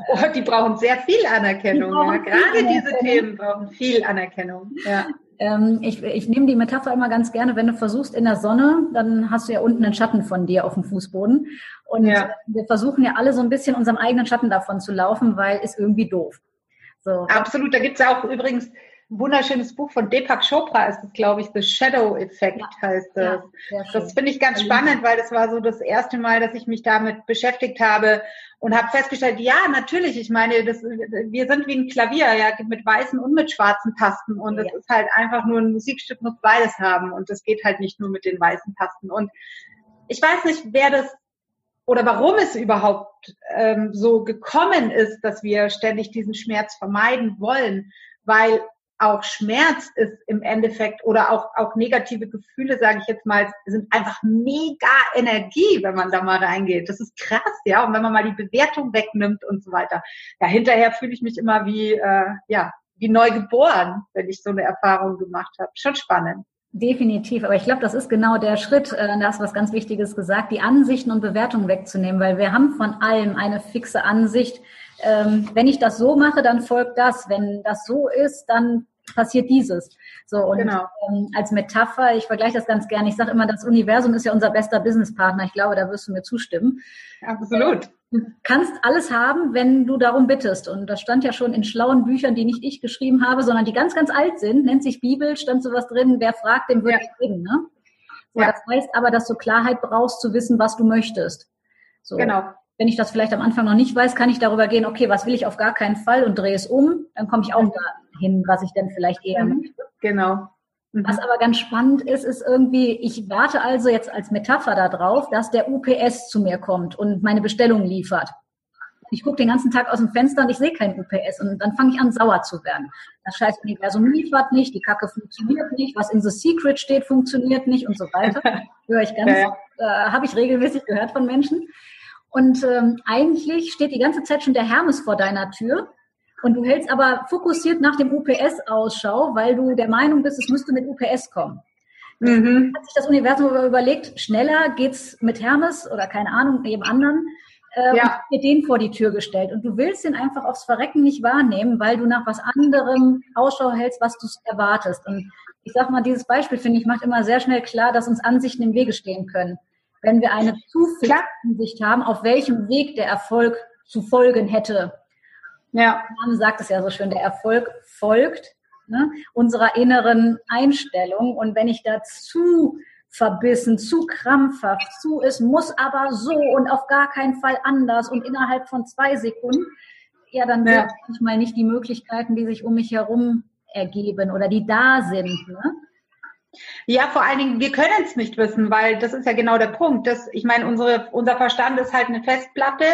Oh, die brauchen sehr viel Anerkennung. Ja. Gerade Anerkennung. diese Themen brauchen viel Anerkennung. Ja. Ähm, ich, ich nehme die Metapher immer ganz gerne, wenn du versuchst in der Sonne, dann hast du ja unten einen Schatten von dir auf dem Fußboden. Und ja. wir versuchen ja alle so ein bisschen unserem eigenen Schatten davon zu laufen, weil ist irgendwie doof. So. Absolut, da gibt es ja auch übrigens wunderschönes Buch von Deepak Chopra ist es, glaube ich, The Shadow Effect ja, heißt es. Ja, das finde ich ganz spannend, weil das war so das erste Mal, dass ich mich damit beschäftigt habe und habe festgestellt, ja, natürlich, ich meine, das, wir sind wie ein Klavier, ja, mit weißen und mit schwarzen Tasten und es ja. ist halt einfach nur ein Musikstück, muss beides haben und das geht halt nicht nur mit den weißen Tasten und ich weiß nicht, wer das oder warum es überhaupt ähm, so gekommen ist, dass wir ständig diesen Schmerz vermeiden wollen, weil auch Schmerz ist im Endeffekt oder auch, auch negative Gefühle, sage ich jetzt mal, sind einfach mega Energie, wenn man da mal reingeht. Das ist krass, ja. Und wenn man mal die Bewertung wegnimmt und so weiter. Ja, hinterher fühle ich mich immer wie, äh, ja, wie neu geboren, wenn ich so eine Erfahrung gemacht habe. Schon spannend. Definitiv, aber ich glaube, das ist genau der Schritt, äh, da hast was ganz Wichtiges gesagt, die Ansichten und Bewertungen wegzunehmen, weil wir haben von allem eine fixe Ansicht. Ähm, wenn ich das so mache, dann folgt das. Wenn das so ist, dann passiert dieses. So und genau. ähm, als Metapher, ich vergleiche das ganz gerne. Ich sage immer, das Universum ist ja unser bester Businesspartner. Ich glaube, da wirst du mir zustimmen. Absolut. Du kannst alles haben, wenn du darum bittest. Und das stand ja schon in schlauen Büchern, die nicht ich geschrieben habe, sondern die ganz, ganz alt sind. Nennt sich Bibel, stand sowas drin. Wer fragt, dem wird ja. bringen. Ne? So, ja. Das heißt aber, dass du Klarheit brauchst, zu wissen, was du möchtest. So. Genau wenn ich das vielleicht am Anfang noch nicht weiß, kann ich darüber gehen, okay, was will ich auf gar keinen Fall und drehe es um, dann komme ich auch mhm. Dahin, was ich denn vielleicht eher mhm. möchte. Genau. Mhm. Was aber ganz spannend ist, ist irgendwie, ich warte also jetzt als Metapher darauf, dass der UPS zu mir kommt und meine Bestellung liefert. Ich gucke den ganzen Tag aus dem Fenster und ich sehe kein UPS und dann fange ich an, sauer zu werden. Das scheiß Universum liefert nicht, die Kacke funktioniert nicht, was in The Secret steht, funktioniert nicht und so weiter. Höre ich ganz, äh, habe ich regelmäßig gehört von Menschen. Und ähm, eigentlich steht die ganze Zeit schon der Hermes vor deiner Tür. Und du hältst aber fokussiert nach dem UPS Ausschau, weil du der Meinung bist, es müsste mit UPS kommen. Mhm. Hat sich das Universum überlegt, schneller geht's mit Hermes oder keine Ahnung, jedem anderen, äh, ja. und dir den vor die Tür gestellt. Und du willst den einfach aufs Verrecken nicht wahrnehmen, weil du nach was anderem Ausschau hältst, was du erwartest. Und ich sag mal, dieses Beispiel, finde ich, macht immer sehr schnell klar, dass uns Ansichten im Wege stehen können wenn wir eine zu Ansicht haben, auf welchem Weg der Erfolg zu folgen hätte. Ja. Der Name sagt es ja so schön, der Erfolg folgt ne, unserer inneren Einstellung. Und wenn ich da zu verbissen, zu krampfhaft, zu, es muss aber so und auf gar keinen Fall anders und innerhalb von zwei Sekunden, ja, dann ja. manchmal nicht die Möglichkeiten, die sich um mich herum ergeben oder die da sind. Ne? Ja, vor allen Dingen, wir können es nicht wissen, weil das ist ja genau der Punkt. Das, ich meine, unsere, unser Verstand ist halt eine Festplatte.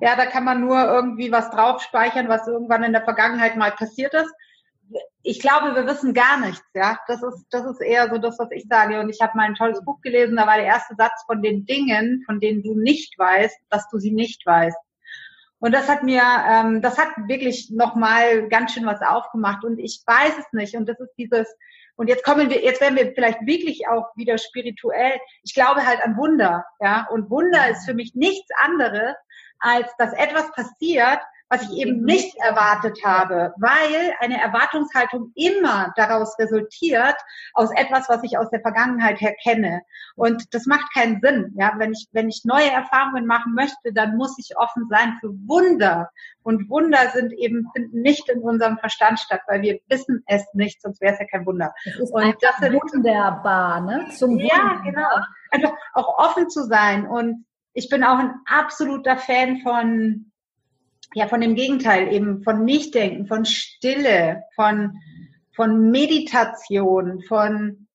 Ja, da kann man nur irgendwie was drauf speichern, was irgendwann in der Vergangenheit mal passiert ist. Ich glaube, wir wissen gar nichts. Ja, das ist, das ist eher so das, was ich sage. Und ich habe mal ein tolles Buch gelesen. Da war der erste Satz von den Dingen, von denen du nicht weißt, dass du sie nicht weißt. Und das hat mir, ähm, das hat wirklich nochmal ganz schön was aufgemacht. Und ich weiß es nicht. Und das ist dieses, und jetzt kommen wir, jetzt werden wir vielleicht wirklich auch wieder spirituell. Ich glaube halt an Wunder, ja. Und Wunder ist für mich nichts anderes, als dass etwas passiert, was ich eben nicht erwartet habe, weil eine Erwartungshaltung immer daraus resultiert, aus etwas, was ich aus der Vergangenheit her kenne. Und das macht keinen Sinn. Ja, wenn ich, wenn ich neue Erfahrungen machen möchte, dann muss ich offen sein für Wunder. Und Wunder sind eben, finden nicht in unserem Verstand statt, weil wir wissen es nicht, sonst wäre es ja kein Wunder. Das ist und das sind, wunderbar, ne? Zum ja, genau. Einfach auch offen zu sein. Und ich bin auch ein absoluter Fan von ja, von dem Gegenteil, eben von Nichtdenken, von Stille, von, von Meditation, von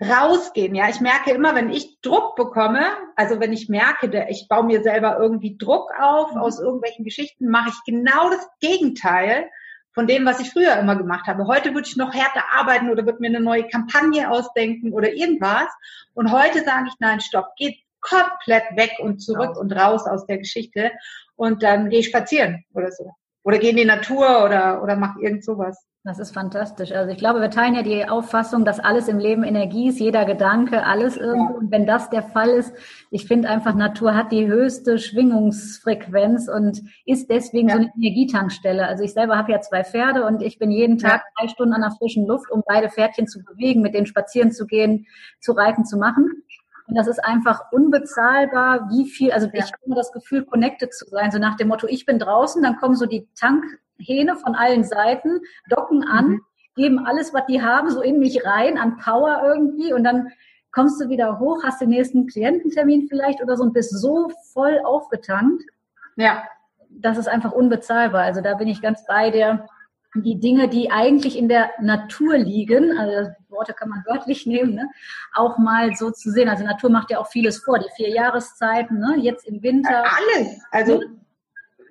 rausgehen. Ja, ich merke immer, wenn ich Druck bekomme, also wenn ich merke, ich baue mir selber irgendwie Druck auf mhm. aus irgendwelchen Geschichten, mache ich genau das Gegenteil von dem, was ich früher immer gemacht habe. Heute würde ich noch härter arbeiten oder würde mir eine neue Kampagne ausdenken oder irgendwas. Und heute sage ich, nein, stopp, geht komplett weg und zurück und raus aus der Geschichte und dann gehe ich spazieren oder so. Oder gehe in die Natur oder, oder mach irgend sowas. Das ist fantastisch. Also ich glaube, wir teilen ja die Auffassung, dass alles im Leben Energie ist, jeder Gedanke, alles irgendwo. Und wenn das der Fall ist, ich finde einfach, Natur hat die höchste Schwingungsfrequenz und ist deswegen ja. so eine Energietankstelle. Also ich selber habe ja zwei Pferde und ich bin jeden Tag drei Stunden an der frischen Luft, um beide Pferdchen zu bewegen, mit denen spazieren zu gehen, zu reiten zu machen. Und das ist einfach unbezahlbar, wie viel, also ja. ich habe immer das Gefühl, connected zu sein, so nach dem Motto, ich bin draußen, dann kommen so die Tankhähne von allen Seiten, docken an, mhm. geben alles, was die haben, so in mich rein, an Power irgendwie und dann kommst du wieder hoch, hast den nächsten Kliententermin vielleicht oder so und bist so voll aufgetankt. Ja. Das ist einfach unbezahlbar. Also da bin ich ganz bei dir die Dinge, die eigentlich in der Natur liegen, also Worte kann man wörtlich nehmen, ne, auch mal so zu sehen. Also Natur macht ja auch vieles vor, die vier Jahreszeiten, ne, jetzt im Winter. Alles, also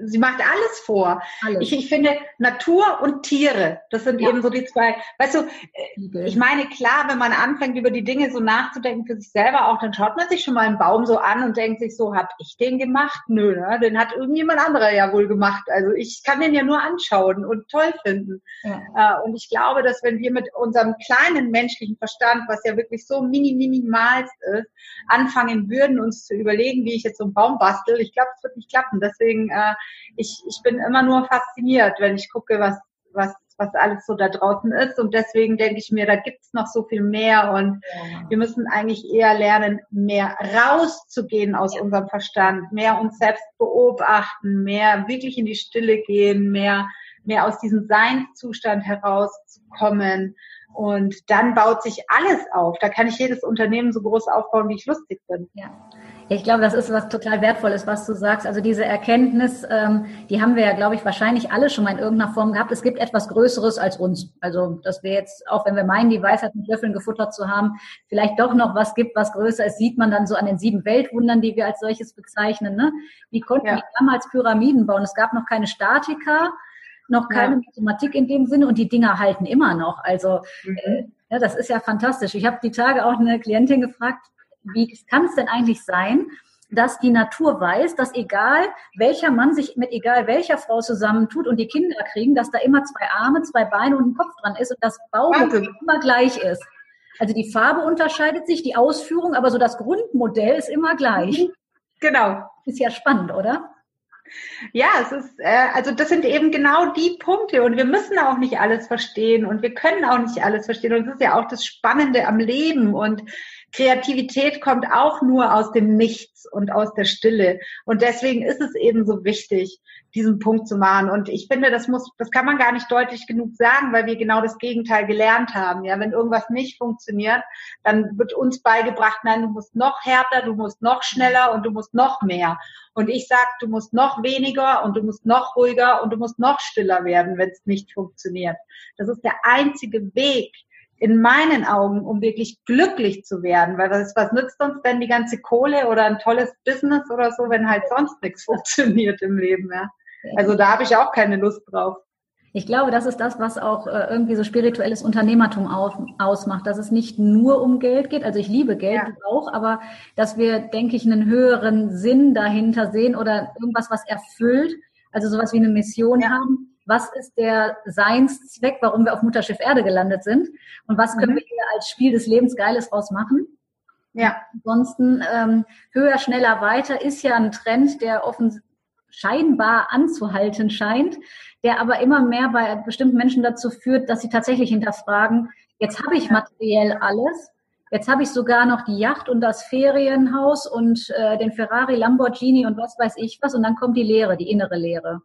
sie macht alles vor. Alles. Ich, ich finde Natur und Tiere, das sind ja. eben so die zwei. Weißt du, äh, ich meine, klar, wenn man anfängt, über die Dinge so nachzudenken für sich selber auch, dann schaut man sich schon mal einen Baum so an und denkt sich so, hab ich den gemacht? Nö, ne? den hat irgendjemand anderer ja wohl gemacht. Also ich kann den ja nur anschauen und toll finden. Ja. Äh, und ich glaube, dass wenn wir mit unserem kleinen menschlichen Verstand, was ja wirklich so mini, minimalst ist, anfangen würden, uns zu überlegen, wie ich jetzt so einen Baum bastel, ich glaube, es wird nicht klappen. Deswegen äh, ich, ich bin immer nur fasziniert, wenn ich gucke, was, was, was alles so da draußen ist. Und deswegen denke ich mir, da gibt's noch so viel mehr. Und ja. wir müssen eigentlich eher lernen, mehr rauszugehen aus ja. unserem Verstand, mehr uns selbst beobachten, mehr wirklich in die Stille gehen, mehr, mehr aus diesem Seinszustand herauszukommen. Und dann baut sich alles auf. Da kann ich jedes Unternehmen so groß aufbauen, wie ich lustig bin. Ja. Ich glaube, das ist was total Wertvolles, was du sagst. Also diese Erkenntnis, ähm, die haben wir ja, glaube ich, wahrscheinlich alle schon mal in irgendeiner Form gehabt. Es gibt etwas Größeres als uns. Also, dass wir jetzt, auch wenn wir meinen, die Weisheit mit Löffeln gefuttert zu haben, vielleicht doch noch was gibt, was größer ist, sieht man dann so an den sieben Weltwundern, die wir als solches bezeichnen. Ne? Wie konnten ja. die damals Pyramiden bauen? Es gab noch keine Statiker, noch keine ja. Mathematik in dem Sinne und die Dinger halten immer noch. Also, mhm. äh, ja, das ist ja fantastisch. Ich habe die Tage auch eine Klientin gefragt, wie kann es denn eigentlich sein, dass die Natur weiß, dass egal welcher Mann sich mit egal welcher Frau zusammentut und die Kinder kriegen, dass da immer zwei Arme, zwei Beine und ein Kopf dran ist und das Baumodell immer gleich ist. Also die Farbe unterscheidet sich, die Ausführung, aber so das Grundmodell ist immer gleich. Mhm. Genau. Ist ja spannend, oder? Ja, es ist, äh, also das sind eben genau die Punkte und wir müssen auch nicht alles verstehen und wir können auch nicht alles verstehen und das ist ja auch das Spannende am Leben und Kreativität kommt auch nur aus dem Nichts und aus der Stille. Und deswegen ist es eben so wichtig, diesen Punkt zu machen. Und ich finde, das muss, das kann man gar nicht deutlich genug sagen, weil wir genau das Gegenteil gelernt haben. Ja, wenn irgendwas nicht funktioniert, dann wird uns beigebracht, nein, du musst noch härter, du musst noch schneller und du musst noch mehr. Und ich sag, du musst noch weniger und du musst noch ruhiger und du musst noch stiller werden, wenn es nicht funktioniert. Das ist der einzige Weg, in meinen Augen, um wirklich glücklich zu werden. Weil was, was nützt uns denn die ganze Kohle oder ein tolles Business oder so, wenn halt sonst nichts funktioniert im Leben, ja? Also da habe ich auch keine Lust drauf. Ich glaube, das ist das, was auch äh, irgendwie so spirituelles Unternehmertum auf, ausmacht, dass es nicht nur um Geld geht. Also ich liebe Geld ja. auch, aber dass wir, denke ich, einen höheren Sinn dahinter sehen oder irgendwas, was erfüllt, also sowas wie eine Mission ja. haben. Was ist der Seinszweck, warum wir auf Mutterschiff Erde gelandet sind? Und was können mhm. wir hier als Spiel des Lebens Geiles rausmachen? Ja. Ansonsten ähm, höher, schneller, weiter ist ja ein Trend, der offensichtlich scheinbar anzuhalten scheint, der aber immer mehr bei bestimmten Menschen dazu führt, dass sie tatsächlich hinterfragen, jetzt habe ich materiell alles, jetzt habe ich sogar noch die Yacht und das Ferienhaus und äh, den Ferrari, Lamborghini und was weiß ich was und dann kommt die Lehre, die innere Lehre.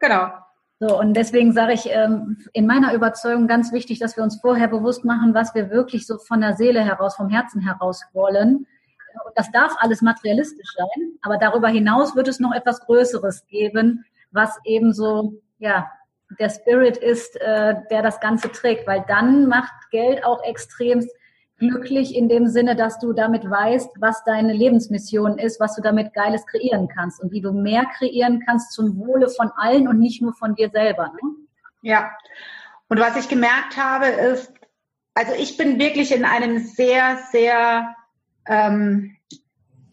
Genau. So, und deswegen sage ich ähm, in meiner Überzeugung ganz wichtig, dass wir uns vorher bewusst machen, was wir wirklich so von der Seele heraus, vom Herzen heraus wollen. Und das darf alles materialistisch sein, aber darüber hinaus wird es noch etwas Größeres geben, was eben so, ja, der Spirit ist, äh, der das Ganze trägt, weil dann macht Geld auch extrem glücklich in dem Sinne, dass du damit weißt, was deine Lebensmission ist, was du damit Geiles kreieren kannst und wie du mehr kreieren kannst zum Wohle von allen und nicht nur von dir selber. Ne? Ja. Und was ich gemerkt habe, ist, also ich bin wirklich in einem sehr, sehr ähm,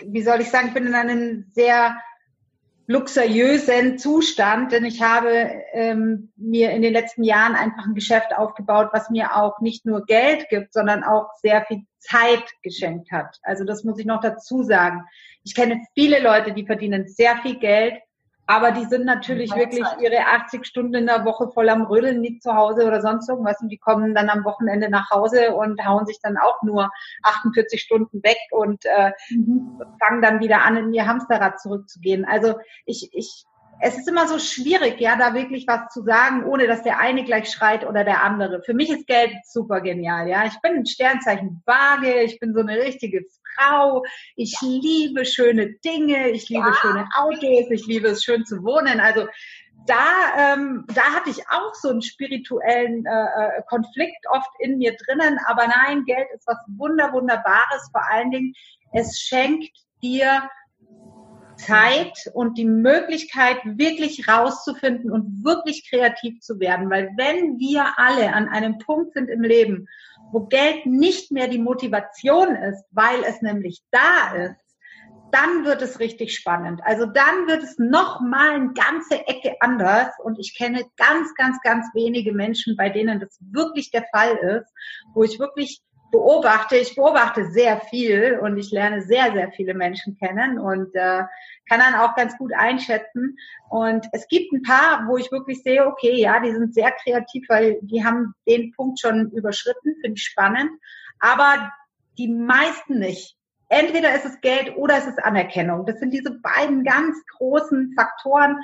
wie soll ich sagen, ich bin in einem sehr luxuriösen Zustand, denn ich habe ähm, mir in den letzten Jahren einfach ein Geschäft aufgebaut, was mir auch nicht nur Geld gibt, sondern auch sehr viel Zeit geschenkt hat. Also das muss ich noch dazu sagen. Ich kenne viele Leute, die verdienen sehr viel Geld, aber die sind natürlich wirklich ihre 80 Stunden in der Woche voll am Rödeln, nicht zu Hause oder sonst irgendwas. Und die kommen dann am Wochenende nach Hause und hauen sich dann auch nur 48 Stunden weg und äh, mhm. fangen dann wieder an, in ihr Hamsterrad zurückzugehen. Also ich, ich es ist immer so schwierig, ja, da wirklich was zu sagen, ohne dass der eine gleich schreit oder der andere. Für mich ist Geld super genial, ja. Ich bin ein Sternzeichen Waage, ich bin so eine richtige Frau, ich liebe schöne Dinge, ich liebe ja. schöne Autos, ich liebe es schön zu wohnen. Also da, ähm, da hatte ich auch so einen spirituellen äh, äh Konflikt oft in mir drinnen. Aber nein, Geld ist was Wunder, Wunderbares. Vor allen Dingen, es schenkt dir Zeit und die Möglichkeit, wirklich rauszufinden und wirklich kreativ zu werden. Weil wenn wir alle an einem Punkt sind im Leben, wo Geld nicht mehr die Motivation ist, weil es nämlich da ist, dann wird es richtig spannend. Also dann wird es noch mal eine ganze Ecke anders. Und ich kenne ganz, ganz, ganz wenige Menschen, bei denen das wirklich der Fall ist, wo ich wirklich beobachte, ich beobachte sehr viel und ich lerne sehr, sehr viele Menschen kennen und äh, kann dann auch ganz gut einschätzen. Und es gibt ein paar, wo ich wirklich sehe, okay, ja, die sind sehr kreativ, weil die haben den Punkt schon überschritten, finde ich spannend. Aber die meisten nicht. Entweder ist es Geld oder es ist Anerkennung. Das sind diese beiden ganz großen Faktoren,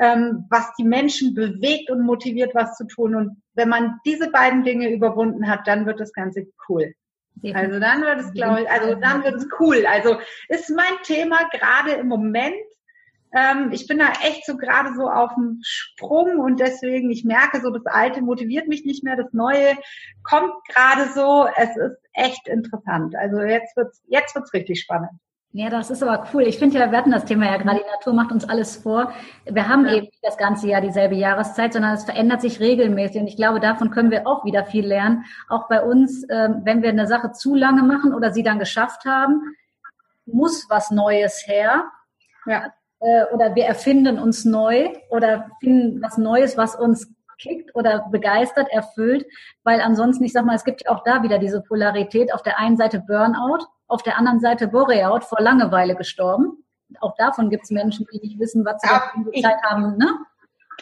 ähm, was die Menschen bewegt und motiviert, was zu tun. Und wenn man diese beiden Dinge überwunden hat, dann wird das Ganze cool. Also dann wird es, glaube ich, also dann wird es cool. Also ist mein Thema gerade im Moment. Ähm, ich bin da echt so gerade so auf dem Sprung und deswegen, ich merke so, das Alte motiviert mich nicht mehr, das Neue kommt gerade so. Es ist echt interessant. Also jetzt wird's, jetzt wird's richtig spannend. Ja, das ist aber cool. Ich finde ja, wir hatten das Thema ja gerade, die Natur macht uns alles vor. Wir haben ja. eben das ganze Jahr dieselbe Jahreszeit, sondern es verändert sich regelmäßig. Und ich glaube, davon können wir auch wieder viel lernen. Auch bei uns, ähm, wenn wir eine Sache zu lange machen oder sie dann geschafft haben, muss was Neues her. Ja. Äh, oder wir erfinden uns neu oder finden was Neues, was uns kickt oder begeistert, erfüllt, weil ansonsten, ich sag mal, es gibt ja auch da wieder diese Polarität. Auf der einen Seite Burnout, auf der anderen Seite Boreout, vor Langeweile gestorben. Auch davon gibt es Menschen, die nicht wissen, was sie ja, ich, Zeit haben. Ne?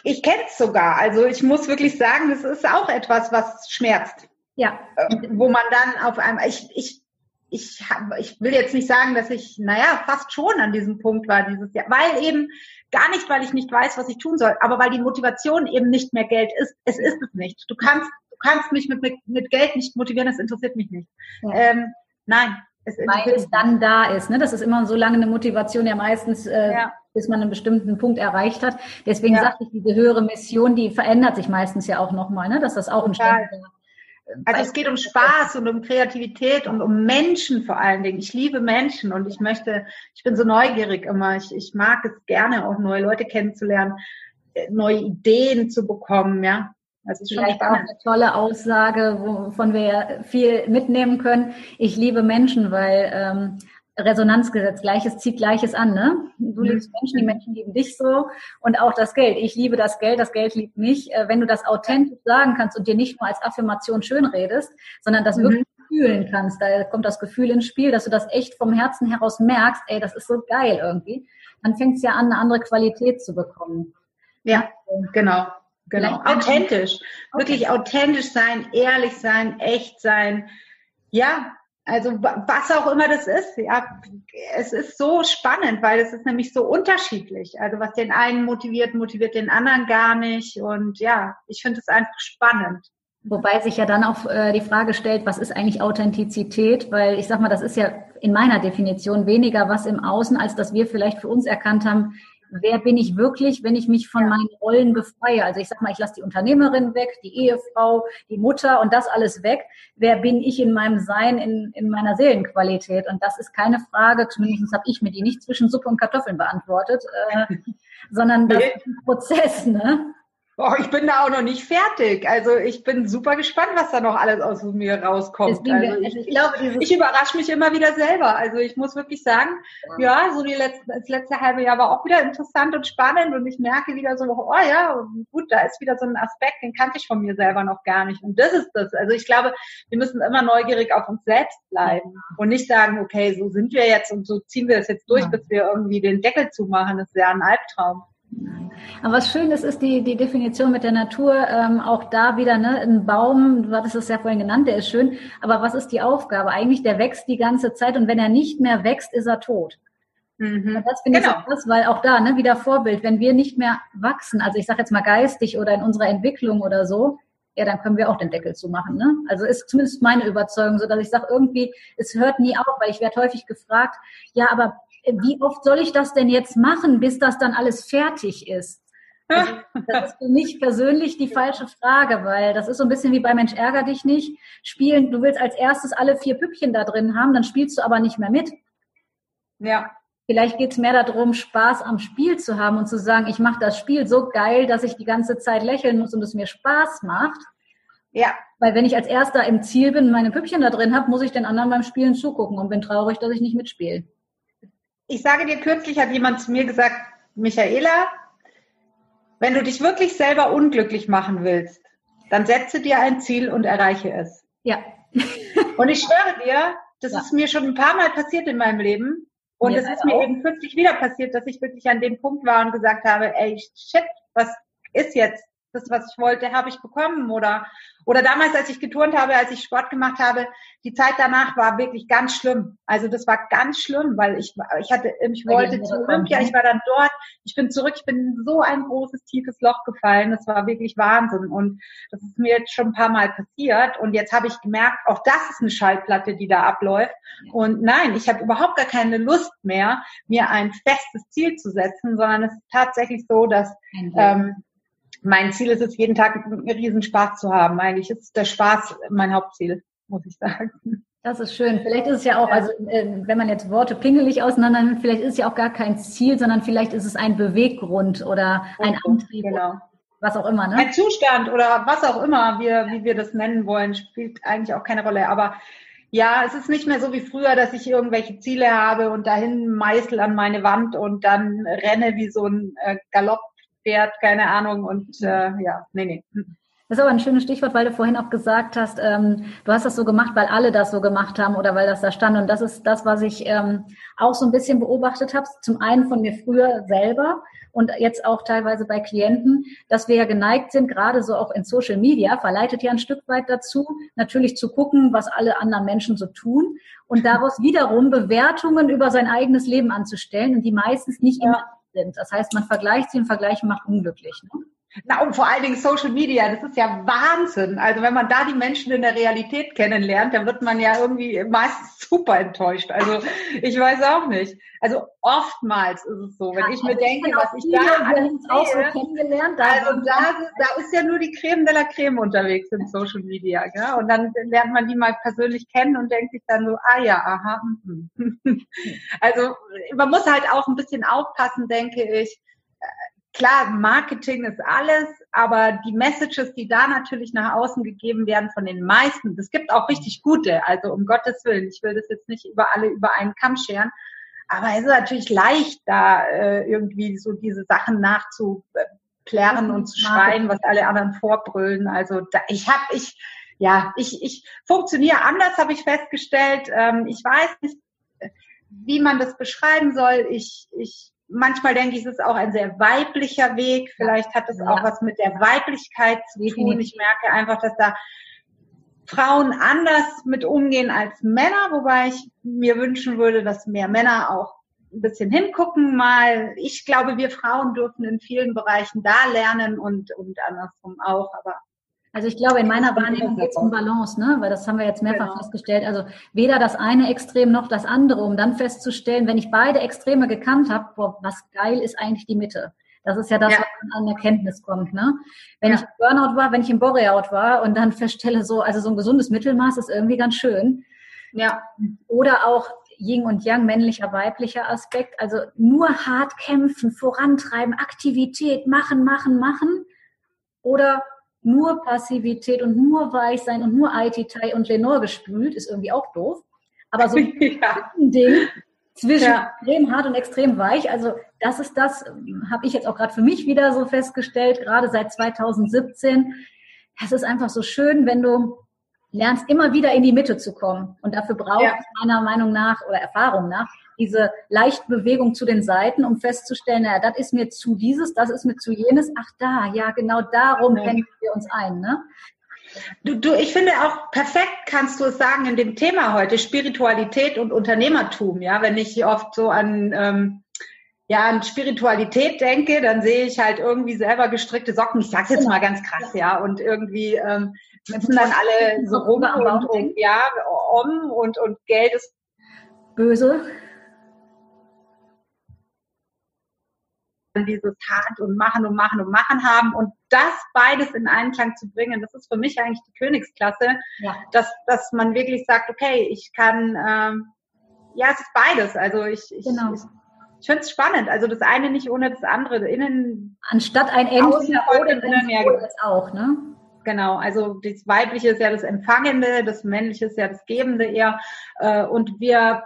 Ich kenne es sogar. Also ich muss wirklich sagen, das ist auch etwas, was schmerzt. Ja. Äh, wo man dann auf einmal, ich, ich ich, hab, ich will jetzt nicht sagen, dass ich, naja, fast schon an diesem Punkt war dieses Jahr, weil eben gar nicht, weil ich nicht weiß, was ich tun soll, aber weil die Motivation eben nicht mehr Geld ist. Es ist es nicht. Du kannst, du kannst mich mit, mit, mit Geld nicht motivieren, das interessiert mich nicht. Ja. Ähm, nein. Es weil es dann da ist. Ne? Das ist immer so lange eine Motivation ja meistens, äh, ja. bis man einen bestimmten Punkt erreicht hat. Deswegen ja. sagte ich, diese höhere Mission, die verändert sich meistens ja auch nochmal, ne? dass das auch ein ständiger also es geht um Spaß und um Kreativität und um Menschen vor allen Dingen. Ich liebe Menschen und ich möchte, ich bin so neugierig immer. Ich, ich mag es gerne, auch neue Leute kennenzulernen, äh, neue Ideen zu bekommen, ja. Das ist Vielleicht auch eine tolle Aussage, wovon wir viel mitnehmen können. Ich liebe Menschen, weil ähm, Resonanzgesetz, Gleiches zieht Gleiches an, ne? Du liebst Menschen, die Menschen lieben dich so und auch das Geld. Ich liebe das Geld, das Geld liebt mich. Äh, wenn du das authentisch sagen kannst und dir nicht nur als Affirmation schön redest, sondern das mhm. wirklich fühlen kannst, da kommt das Gefühl ins Spiel, dass du das echt vom Herzen heraus merkst, ey, das ist so geil irgendwie, dann fängt es ja an, eine andere Qualität zu bekommen. Ja, genau. Genau. Authentisch. Okay. Wirklich authentisch sein, ehrlich sein, echt sein. Ja, also was auch immer das ist, ja, es ist so spannend, weil es ist nämlich so unterschiedlich. Also was den einen motiviert, motiviert den anderen gar nicht. Und ja, ich finde es einfach spannend. Wobei sich ja dann auch äh, die Frage stellt, was ist eigentlich Authentizität? Weil ich sag mal, das ist ja in meiner Definition weniger was im Außen, als dass wir vielleicht für uns erkannt haben, wer bin ich wirklich, wenn ich mich von meinen Rollen befreie. Also ich sag mal, ich lasse die Unternehmerin weg, die Ehefrau, die Mutter und das alles weg. Wer bin ich in meinem Sein, in, in meiner Seelenqualität? Und das ist keine Frage, zumindest habe ich mir die nicht zwischen Suppe und Kartoffeln beantwortet, äh, sondern das ist ein Prozess, ne? Oh, ich bin da auch noch nicht fertig. Also ich bin super gespannt, was da noch alles aus mir rauskommt. also ich, ich, glaube, ich überrasche mich immer wieder selber. Also ich muss wirklich sagen, ja, ja so die letzte, das letzte halbe Jahr war auch wieder interessant und spannend und ich merke wieder so, oh ja, gut, da ist wieder so ein Aspekt, den kannte ich von mir selber noch gar nicht. Und das ist das. Also ich glaube, wir müssen immer neugierig auf uns selbst bleiben und nicht sagen, okay, so sind wir jetzt und so ziehen wir das jetzt durch, ja. bis wir irgendwie den Deckel zumachen. Das ist ja ein Albtraum. Aber was schön ist, ist die, die Definition mit der Natur. Ähm, auch da wieder ne, ein Baum, du hattest es ja vorhin genannt, der ist schön. Aber was ist die Aufgabe? Eigentlich, der wächst die ganze Zeit und wenn er nicht mehr wächst, ist er tot. Mhm. Das finde genau. ich krass, weil auch da ne, wieder Vorbild, wenn wir nicht mehr wachsen, also ich sage jetzt mal geistig oder in unserer Entwicklung oder so, ja, dann können wir auch den Deckel zumachen. Ne? Also ist zumindest meine Überzeugung so, dass ich sage, irgendwie, es hört nie auf, weil ich werde häufig gefragt, ja, aber wie oft soll ich das denn jetzt machen, bis das dann alles fertig ist? Also, das ist für mich persönlich die falsche Frage, weil das ist so ein bisschen wie bei Mensch ärger dich nicht. Spielen, du willst als erstes alle vier Püppchen da drin haben, dann spielst du aber nicht mehr mit. Ja. Vielleicht geht es mehr darum, Spaß am Spiel zu haben und zu sagen, ich mache das Spiel so geil, dass ich die ganze Zeit lächeln muss und es mir Spaß macht. Ja. Weil wenn ich als erster im Ziel bin, meine Püppchen da drin habe, muss ich den anderen beim Spielen zugucken und bin traurig, dass ich nicht mitspiele ich sage dir, kürzlich hat jemand zu mir gesagt, Michaela, wenn du dich wirklich selber unglücklich machen willst, dann setze dir ein Ziel und erreiche es. Ja. und ich schwöre dir, das ja. ist mir schon ein paar Mal passiert in meinem Leben. Und es ist mir auch. eben kürzlich wieder passiert, dass ich wirklich an dem Punkt war und gesagt habe, ey, shit, was ist jetzt? Das, was ich wollte, habe ich bekommen. Oder, oder damals, als ich geturnt habe, als ich Sport gemacht habe, die Zeit danach war wirklich ganz schlimm. Also das war ganz schlimm, weil ich, ich hatte, ich wollte zu Olympia, ich war dann dort, ich bin zurück, ich bin in so ein großes, tiefes Loch gefallen. Das war wirklich Wahnsinn. Und das ist mir jetzt schon ein paar Mal passiert. Und jetzt habe ich gemerkt, auch das ist eine Schallplatte, die da abläuft. Und nein, ich habe überhaupt gar keine Lust mehr, mir ein festes Ziel zu setzen, sondern es ist tatsächlich so, dass ähm, mein Ziel ist es, jeden Tag einen riesen Spaß zu haben. Eigentlich ist der Spaß mein Hauptziel, muss ich sagen. Das ist schön. Vielleicht ist es ja auch, also äh, wenn man jetzt Worte pingelig auseinander nimmt, vielleicht ist es ja auch gar kein Ziel, sondern vielleicht ist es ein Beweggrund oder ein Antrieb. Genau. Was auch immer, ne? Ein Zustand oder was auch immer, wir, wie wir das nennen wollen, spielt eigentlich auch keine Rolle. Aber ja, es ist nicht mehr so wie früher, dass ich irgendwelche Ziele habe und dahin meißel an meine Wand und dann renne wie so ein äh, Galopp Pferd, keine Ahnung. Und äh, ja, nee, nee. Das ist aber ein schönes Stichwort, weil du vorhin auch gesagt hast, ähm, du hast das so gemacht, weil alle das so gemacht haben oder weil das da stand. Und das ist das, was ich ähm, auch so ein bisschen beobachtet habe. Zum einen von mir früher selber und jetzt auch teilweise bei Klienten, dass wir ja geneigt sind, gerade so auch in Social Media, verleitet ja ein Stück weit dazu, natürlich zu gucken, was alle anderen Menschen so tun und daraus wiederum Bewertungen über sein eigenes Leben anzustellen und die meistens nicht immer sind. Das heißt, man vergleicht sie und Vergleichen macht unglücklich. Ne? Na, und vor allen Dingen Social Media, das ist ja Wahnsinn. Also wenn man da die Menschen in der Realität kennenlernt, dann wird man ja irgendwie meistens super enttäuscht. Also ich weiß auch nicht. Also oftmals ist es so, wenn ja, ich mir denke, was ich da auch so kennengelernt Also da, da ist ja nur die Creme de la Creme unterwegs in Social Media. Gell? Und dann lernt man die mal persönlich kennen und denkt sich dann so, ah ja, aha. Hm. also man muss halt auch ein bisschen aufpassen, denke ich klar, Marketing ist alles, aber die Messages, die da natürlich nach außen gegeben werden von den meisten, es gibt auch richtig gute, also um Gottes Willen, ich will das jetzt nicht über alle über einen Kamm scheren, aber es ist natürlich leicht, da äh, irgendwie so diese Sachen nachzuplärren und zu schreien, was alle anderen vorbrüllen. Also da, ich habe, ich, ja, ich, ich funktioniere anders, habe ich festgestellt. Ähm, ich weiß nicht, wie man das beschreiben soll. Ich, ich manchmal denke ich, es ist auch ein sehr weiblicher Weg. Vielleicht hat es auch was mit der Weiblichkeit zu tun. Ich merke einfach, dass da Frauen anders mit umgehen als Männer, wobei ich mir wünschen würde, dass mehr Männer auch ein bisschen hingucken mal. Ich glaube, wir Frauen dürfen in vielen Bereichen da lernen und, und andersrum auch, aber also ich glaube, in meiner Wahrnehmung geht es um Balance, ne? weil das haben wir jetzt mehrfach genau. festgestellt. Also weder das eine Extrem noch das andere, um dann festzustellen, wenn ich beide Extreme gekannt habe, boah, was geil ist eigentlich die Mitte. Das ist ja das, ja. was an Erkenntnis kommt. Ne? Wenn ja. ich im Burnout war, wenn ich im Boreout war und dann feststelle, so, also so ein gesundes Mittelmaß ist irgendwie ganz schön. Ja. Oder auch Yin und Yang, männlicher, weiblicher Aspekt. Also nur hart kämpfen, vorantreiben, Aktivität, machen, machen, machen. Oder nur Passivität und nur weich sein und nur Aititai und Lenore gespült, ist irgendwie auch doof. Aber so ein ja. Ding zwischen ja. extrem hart und extrem weich, also das ist das, habe ich jetzt auch gerade für mich wieder so festgestellt, gerade seit 2017. Das ist einfach so schön, wenn du lernst, immer wieder in die Mitte zu kommen. Und dafür braucht ja. meiner Meinung nach oder Erfahrung nach diese leichte Bewegung zu den Seiten, um festzustellen, naja, das ist mir zu dieses, das ist mir zu jenes. Ach da, ja, genau darum ja. kennen wir uns ein. Ne? Du, du, ich finde auch perfekt kannst du es sagen in dem Thema heute, Spiritualität und Unternehmertum. Ja, wenn ich oft so an, ähm, ja, an Spiritualität denke, dann sehe ich halt irgendwie selber gestrickte Socken. Ich sag's jetzt mal ganz krass, ja, und irgendwie ähm, sitzen dann alle so rum und, und ja, um und, und Geld ist böse. Dieses hart und machen und machen und machen haben und das beides in Einklang zu bringen, das ist für mich eigentlich die Königsklasse, ja. dass, dass man wirklich sagt, okay, ich kann, ähm, ja, es ist beides. Also ich, ich, genau. ich, ich finde es spannend. Also das eine nicht ohne das andere. Innen Anstatt ein Entweder oder ja das auch, ne? Genau, also das Weibliche ist ja das Empfangende, das Männliche ist ja das Gebende eher. Äh, und wir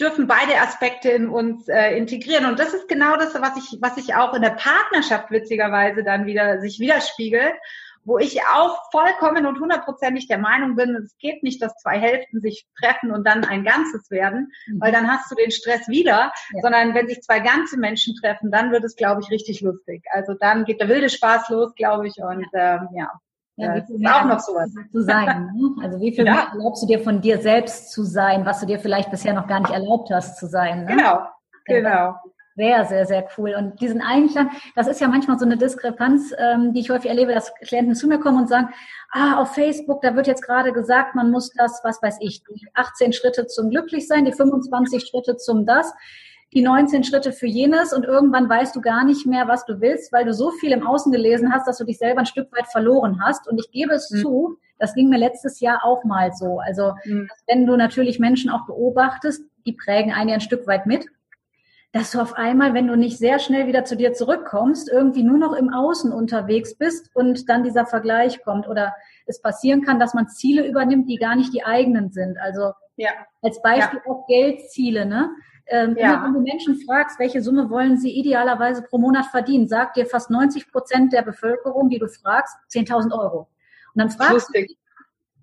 dürfen beide Aspekte in uns äh, integrieren. Und das ist genau das, was ich, was ich auch in der Partnerschaft witzigerweise dann wieder sich widerspiegelt, wo ich auch vollkommen und hundertprozentig der Meinung bin, es geht nicht, dass zwei Hälften sich treffen und dann ein Ganzes werden, mhm. weil dann hast du den Stress wieder, ja. sondern wenn sich zwei ganze Menschen treffen, dann wird es, glaube ich, richtig lustig. Also dann geht der wilde Spaß los, glaube ich, und ähm, ja. Ja, das ist auch noch sowas. Zu sein. Ne? Also wie viel ja. erlaubst du dir von dir selbst zu sein, was du dir vielleicht bisher noch gar nicht erlaubt hast zu sein? Ne? Genau, genau. Sehr, sehr, sehr cool. Und diesen Einklang, das ist ja manchmal so eine Diskrepanz, ähm, die ich häufig erlebe, dass Klienten zu mir kommen und sagen, ah, auf Facebook, da wird jetzt gerade gesagt, man muss das, was weiß ich, die 18 Schritte zum Glücklichsein, die 25 Schritte zum das die 19 Schritte für jenes und irgendwann weißt du gar nicht mehr, was du willst, weil du so viel im Außen gelesen hast, dass du dich selber ein Stück weit verloren hast. Und ich gebe es mhm. zu, das ging mir letztes Jahr auch mal so. Also mhm. wenn du natürlich Menschen auch beobachtest, die prägen einen ja ein Stück weit mit, dass du auf einmal, wenn du nicht sehr schnell wieder zu dir zurückkommst, irgendwie nur noch im Außen unterwegs bist und dann dieser Vergleich kommt oder es passieren kann, dass man Ziele übernimmt, die gar nicht die eigenen sind. Also ja. als Beispiel ja. auch Geldziele, ne? Ähm, ja. Wenn du Menschen fragst, welche Summe wollen sie idealerweise pro Monat verdienen, sagt dir fast 90 Prozent der Bevölkerung, die du fragst, 10.000 Euro. Und dann fragst du,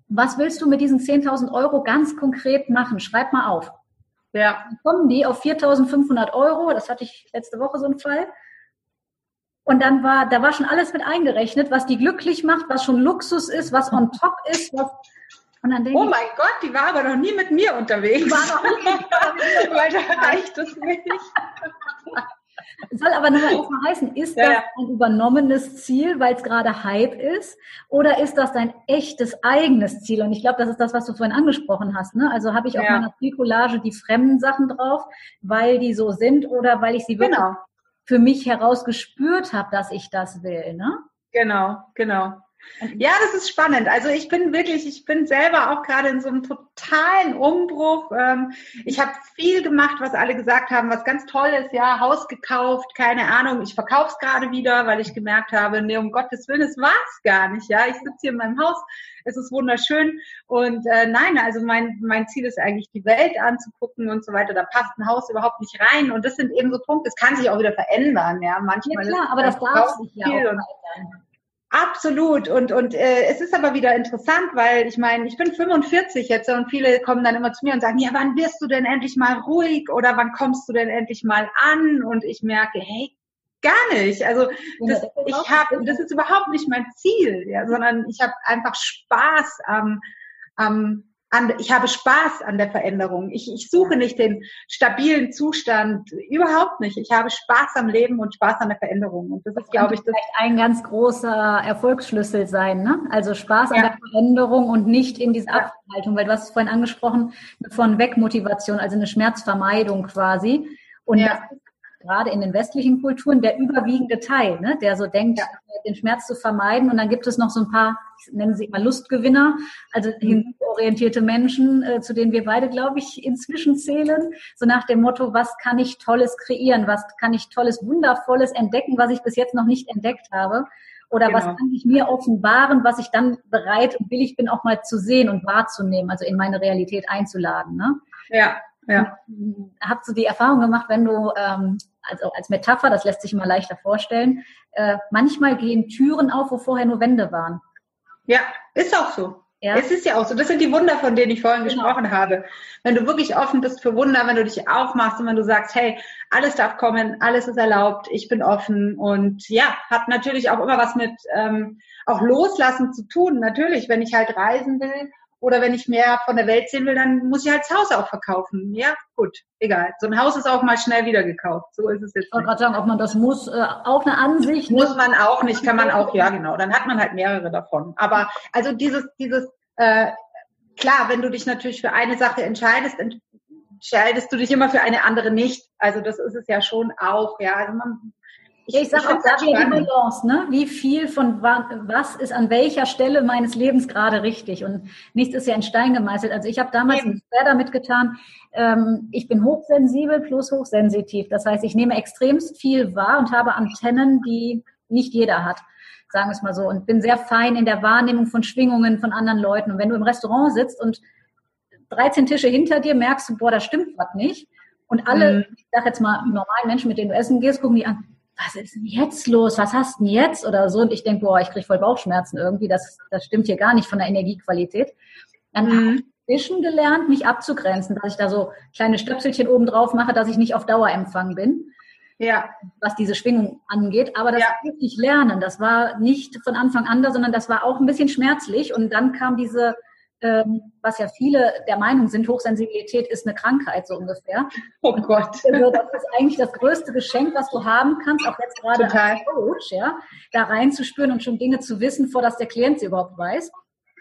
was willst du mit diesen 10.000 Euro ganz konkret machen? Schreib mal auf. Ja. Dann kommen die auf 4.500 Euro. Das hatte ich letzte Woche so einen Fall. Und dann war, da war schon alles mit eingerechnet, was die glücklich macht, was schon Luxus ist, was on top ist, was, und dann denke oh mein ich, Gott, die war aber noch nie mit mir unterwegs. War noch nie Weil da reicht es nicht. Soll aber nur erstmal heißen, ist das ja. ein übernommenes Ziel, weil es gerade Hype ist, oder ist das dein echtes eigenes Ziel? Und ich glaube, das ist das, was du vorhin angesprochen hast. Ne? Also habe ich auf ja. meiner Zielcollage die fremden Sachen drauf, weil die so sind oder weil ich sie wirklich genau. für mich herausgespürt habe, dass ich das will. Ne? Genau, genau. Ja, das ist spannend. Also ich bin wirklich, ich bin selber auch gerade in so einem totalen Umbruch. Ähm, ich habe viel gemacht, was alle gesagt haben, was ganz toll ist. Ja, Haus gekauft, keine Ahnung. Ich verkaufe es gerade wieder, weil ich gemerkt habe, nee, um Gottes Willen, es war es gar nicht. Ja, ich sitze hier in meinem Haus, es ist wunderschön. Und äh, nein, also mein, mein Ziel ist eigentlich, die Welt anzugucken und so weiter. Da passt ein Haus überhaupt nicht rein. Und das sind eben so Punkte, das kann sich auch wieder verändern. Ja, manchmal. Ja, klar, aber das darf sich ja auch Absolut. Und, und äh, es ist aber wieder interessant, weil ich meine, ich bin 45 jetzt und viele kommen dann immer zu mir und sagen, ja, wann wirst du denn endlich mal ruhig oder wann kommst du denn endlich mal an? Und ich merke, hey, gar nicht. Also das, ich habe, das ist überhaupt nicht mein Ziel, ja, sondern ich habe einfach Spaß am, am an, ich habe Spaß an der Veränderung. Ich, ich suche nicht den stabilen Zustand, überhaupt nicht. Ich habe Spaß am Leben und Spaß an der Veränderung. Und das ist, glaube ich, das vielleicht ein ganz großer Erfolgsschlüssel sein. Ne? Also Spaß ja. an der Veränderung und nicht in diese. Abhaltung, weil du hast es vorhin angesprochen, von Wegmotivation, also eine Schmerzvermeidung quasi. Und ja. das ist gerade in den westlichen Kulturen der überwiegende Teil, ne? der so denkt, ja. den Schmerz zu vermeiden. Und dann gibt es noch so ein paar, ich nenne sie mal Lustgewinner, also mhm. orientierte Menschen, äh, zu denen wir beide, glaube ich, inzwischen zählen. So nach dem Motto, was kann ich Tolles kreieren? Was kann ich Tolles, Wundervolles entdecken, was ich bis jetzt noch nicht entdeckt habe? Oder genau. was kann ich mir offenbaren, was ich dann bereit und willig bin, auch mal zu sehen und wahrzunehmen, also in meine Realität einzuladen. Ne? Ja, ja. Habt du die Erfahrung gemacht, wenn du, ähm, also als Metapher, das lässt sich immer leichter vorstellen, äh, manchmal gehen Türen auf, wo vorher nur Wände waren. Ja, ist auch so. Ja. Es ist ja auch so. Das sind die Wunder, von denen ich vorhin genau. gesprochen habe. Wenn du wirklich offen bist für Wunder, wenn du dich aufmachst und wenn du sagst, hey, alles darf kommen, alles ist erlaubt, ich bin offen und ja, hat natürlich auch immer was mit ähm, auch Loslassen zu tun. Natürlich, wenn ich halt reisen will oder wenn ich mehr von der Welt sehen will, dann muss ich halt das Haus auch verkaufen. Ja, gut, egal. So ein Haus ist auch mal schnell wieder gekauft. So ist es jetzt. Ich wollte gerade sagen, ob man das muss, äh, auch eine Ansicht. Muss ne? man auch nicht, kann man auch, ja genau. Dann hat man halt mehrere davon. Aber also dieses, dieses, äh, klar, wenn du dich natürlich für eine Sache entscheidest, entscheidest du dich immer für eine andere nicht. Also das ist es ja schon auch, ja. Also man ich, ich sage auch da wieder die Balance, ne? Wie viel von was ist an welcher Stelle meines Lebens gerade richtig? Und nichts ist ja in Stein gemeißelt. Also ich habe damals Eben. schwer damit getan, ähm, ich bin hochsensibel plus hochsensitiv. Das heißt, ich nehme extremst viel wahr und habe Antennen, die nicht jeder hat sagen wir es mal so, und bin sehr fein in der Wahrnehmung von Schwingungen von anderen Leuten. Und wenn du im Restaurant sitzt und 13 Tische hinter dir merkst du, boah, da stimmt was nicht. Und alle, mhm. ich sag jetzt mal, normalen Menschen, mit denen du essen gehst, gucken die an, was ist denn jetzt los? Was hast du denn jetzt? Oder so. Und ich denke, boah, ich kriege voll Bauchschmerzen irgendwie. Das, das stimmt hier gar nicht von der Energiequalität. Dann mhm. habe ich inzwischen gelernt, mich abzugrenzen, dass ich da so kleine Stöpselchen oben drauf mache, dass ich nicht auf Dauerempfang bin. Ja. Was diese Schwingung angeht. Aber das ja. musste ich lernen. Das war nicht von Anfang an da, sondern das war auch ein bisschen schmerzlich. Und dann kam diese ähm, was ja viele der Meinung sind, Hochsensibilität ist eine Krankheit, so ungefähr. Oh Gott. Also das ist eigentlich das größte Geschenk, was du haben kannst, auch jetzt gerade Total. als Coach, ja, da reinzuspüren und schon Dinge zu wissen, vor dass der Klient sie überhaupt weiß.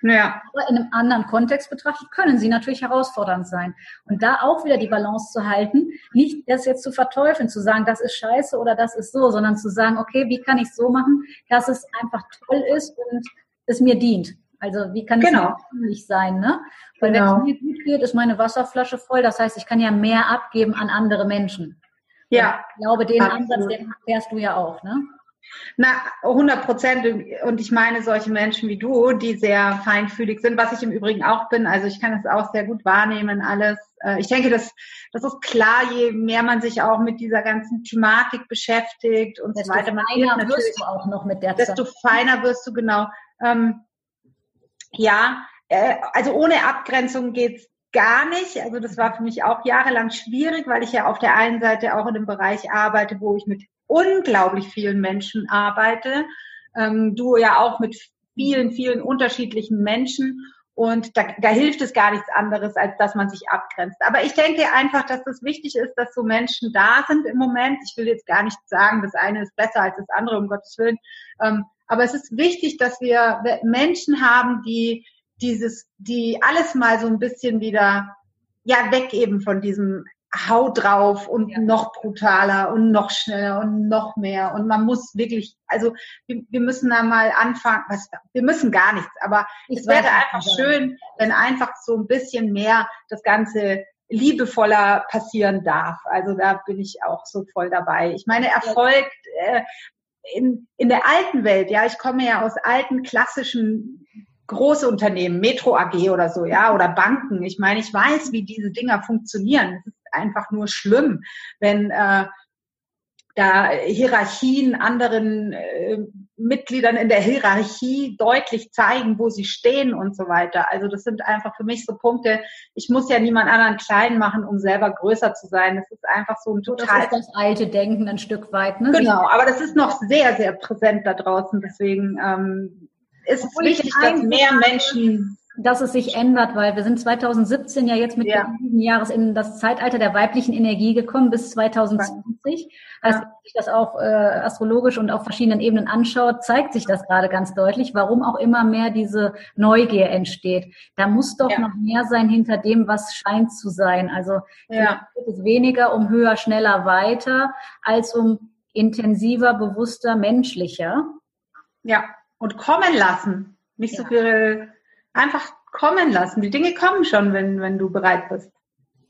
Ja. Aber in einem anderen Kontext betrachtet können sie natürlich herausfordernd sein. Und da auch wieder die Balance zu halten, nicht das jetzt zu verteufeln, zu sagen, das ist scheiße oder das ist so, sondern zu sagen, okay, wie kann ich es so machen, dass es einfach toll ist und es mir dient. Also wie kann genau. es nicht sein, ne? Weil genau. wenn es mir gut geht, ist meine Wasserflasche voll. Das heißt, ich kann ja mehr abgeben an andere Menschen. Ja. ich glaube, den absolut. Ansatz, den fährst du ja auch, ne? Na, 100 Prozent. Und ich meine solche Menschen wie du, die sehr feinfühlig sind, was ich im Übrigen auch bin. Also ich kann das auch sehr gut wahrnehmen, alles. Äh, ich denke, das, das ist klar, je mehr man sich auch mit dieser ganzen Thematik beschäftigt und desto so weiter. Man feiner wirst du auch noch mit der Desto feiner wirst du, genau. Ähm, ja, äh, also ohne Abgrenzung geht's gar nicht. Also das war für mich auch jahrelang schwierig, weil ich ja auf der einen Seite auch in einem Bereich arbeite, wo ich mit unglaublich vielen Menschen arbeite. Ähm, du ja auch mit vielen, vielen unterschiedlichen Menschen. Und da, da hilft es gar nichts anderes, als dass man sich abgrenzt. Aber ich denke einfach, dass das wichtig ist, dass so Menschen da sind im Moment. Ich will jetzt gar nicht sagen, das eine ist besser als das andere, um Gottes Willen. Ähm, aber es ist wichtig, dass wir Menschen haben, die dieses, die alles mal so ein bisschen wieder, ja, weg eben von diesem Hau drauf und ja. noch brutaler und noch schneller und noch mehr. Und man muss wirklich, also wir, wir müssen da mal anfangen, was, wir müssen gar nichts, aber ich es wäre einfach schön, wenn einfach so ein bisschen mehr das Ganze liebevoller passieren darf. Also da bin ich auch so voll dabei. Ich meine, Erfolg äh, in, in der alten Welt, ja, ich komme ja aus alten klassischen große Unternehmen, Metro AG oder so, ja, oder Banken. Ich meine, ich weiß, wie diese Dinger funktionieren. Es ist einfach nur schlimm, wenn äh, da Hierarchien anderen äh, Mitgliedern in der Hierarchie deutlich zeigen, wo sie stehen und so weiter. Also das sind einfach für mich so Punkte. Ich muss ja niemand anderen klein machen, um selber größer zu sein. Das ist einfach so ein total. Das ist das alte Denken ein Stück weit, ne? Genau, aber das ist noch sehr, sehr präsent da draußen. Deswegen ähm, ist es wichtig, dass mehr Menschen dass es sich ändert, weil wir sind 2017 ja jetzt mit ja. diesem Jahres in das Zeitalter der weiblichen Energie gekommen bis 2020. Also wenn man sich das auch äh, astrologisch und auf verschiedenen Ebenen anschaut, zeigt sich das gerade ganz deutlich, warum auch immer mehr diese Neugier entsteht. Da muss doch ja. noch mehr sein hinter dem, was scheint zu sein. Also ja. geht es weniger um höher, schneller, weiter, als um intensiver, bewusster, menschlicher. Ja, und kommen lassen. Nicht so viel einfach kommen lassen. Die Dinge kommen schon, wenn, wenn du bereit bist.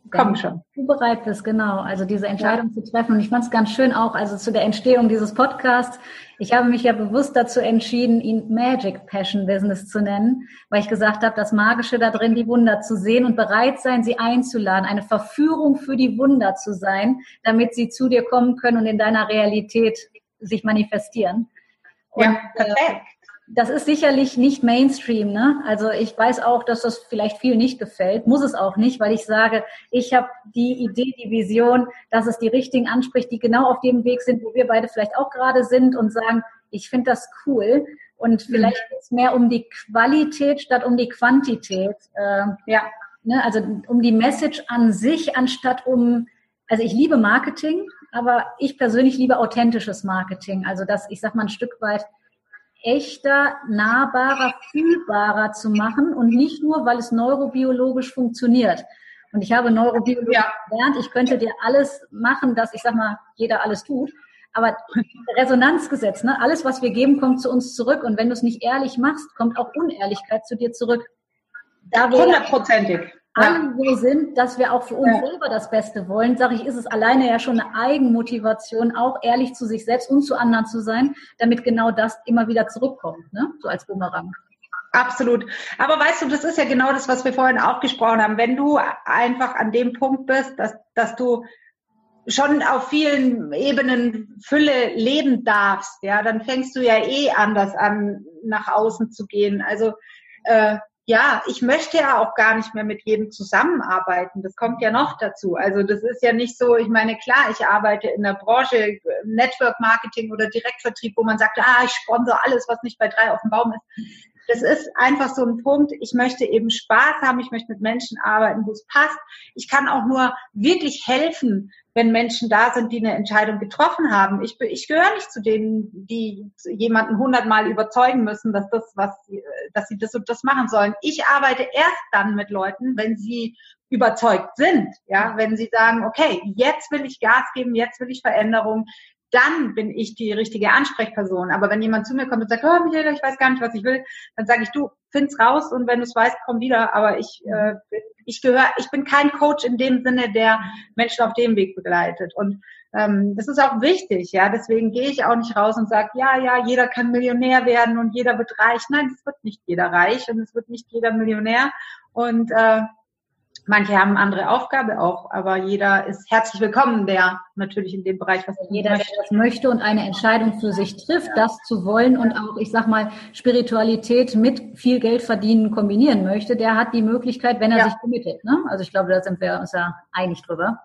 Kommen schon. Du bereit bist, genau. Also diese Entscheidung ja. zu treffen. Und ich fand es ganz schön auch, also zu der Entstehung dieses Podcasts. Ich habe mich ja bewusst dazu entschieden, ihn Magic Passion Business zu nennen, weil ich gesagt habe, das Magische da drin, die Wunder zu sehen und bereit sein, sie einzuladen, eine Verführung für die Wunder zu sein, damit sie zu dir kommen können und in deiner Realität sich manifestieren. Und, ja, perfekt. Das ist sicherlich nicht Mainstream. Ne? Also ich weiß auch, dass das vielleicht viel nicht gefällt, muss es auch nicht, weil ich sage, ich habe die Idee, die Vision, dass es die Richtigen anspricht, die genau auf dem Weg sind, wo wir beide vielleicht auch gerade sind und sagen, ich finde das cool. Und mhm. vielleicht geht es mehr um die Qualität statt um die Quantität. Äh, ja. Ne? Also um die Message an sich, anstatt um, also ich liebe Marketing, aber ich persönlich liebe authentisches Marketing. Also dass ich sag mal ein Stück weit echter, nahbarer, fühlbarer zu machen und nicht nur, weil es neurobiologisch funktioniert. Und ich habe Neurobiologie ja. gelernt, ich könnte dir alles machen, dass ich sag mal, jeder alles tut. Aber Resonanzgesetz, ne? alles, was wir geben, kommt zu uns zurück. Und wenn du es nicht ehrlich machst, kommt auch Unehrlichkeit zu dir zurück. Hundertprozentig alle so sind, dass wir auch für uns ja. selber das Beste wollen, sage ich, ist es alleine ja schon eine Eigenmotivation, auch ehrlich zu sich selbst und zu anderen zu sein, damit genau das immer wieder zurückkommt, ne? so als Bumerang. Absolut. Aber weißt du, das ist ja genau das, was wir vorhin auch gesprochen haben. Wenn du einfach an dem Punkt bist, dass, dass du schon auf vielen Ebenen Fülle leben darfst, ja, dann fängst du ja eh anders an, nach außen zu gehen. Also äh, ja, ich möchte ja auch gar nicht mehr mit jedem zusammenarbeiten. Das kommt ja noch dazu. Also das ist ja nicht so, ich meine, klar, ich arbeite in der Branche Network Marketing oder Direktvertrieb, wo man sagt, ah, ich sponsor alles, was nicht bei drei auf dem Baum ist. Das ist einfach so ein Punkt. Ich möchte eben Spaß haben. Ich möchte mit Menschen arbeiten, wo es passt. Ich kann auch nur wirklich helfen, wenn Menschen da sind, die eine Entscheidung getroffen haben. Ich, ich gehöre nicht zu denen, die jemanden hundertmal überzeugen müssen, dass das, was, dass sie das und das machen sollen. Ich arbeite erst dann mit Leuten, wenn sie überzeugt sind, ja, wenn sie sagen, okay, jetzt will ich Gas geben, jetzt will ich Veränderung, dann bin ich die richtige Ansprechperson. Aber wenn jemand zu mir kommt und sagt, oh Michaela, ich weiß gar nicht, was ich will, dann sage ich, du, find's raus und wenn du es weißt, komm wieder. Aber ich, äh, ich gehöre, ich bin kein Coach in dem Sinne, der Menschen auf dem Weg begleitet. Und ähm, das ist auch wichtig, ja. Deswegen gehe ich auch nicht raus und sage, ja, ja, jeder kann Millionär werden und jeder wird reich. Nein, es wird nicht jeder reich und es wird nicht jeder Millionär. Und äh, Manche haben andere Aufgabe auch, aber jeder ist herzlich willkommen, der natürlich in dem Bereich was jeder, möchte. das möchte und eine Entscheidung für sich trifft, ja. das zu wollen und auch, ich sag mal, Spiritualität mit viel Geld verdienen kombinieren möchte, der hat die Möglichkeit, wenn er ja. sich committet. Ne? Also ich glaube, da sind wir uns ja einig drüber.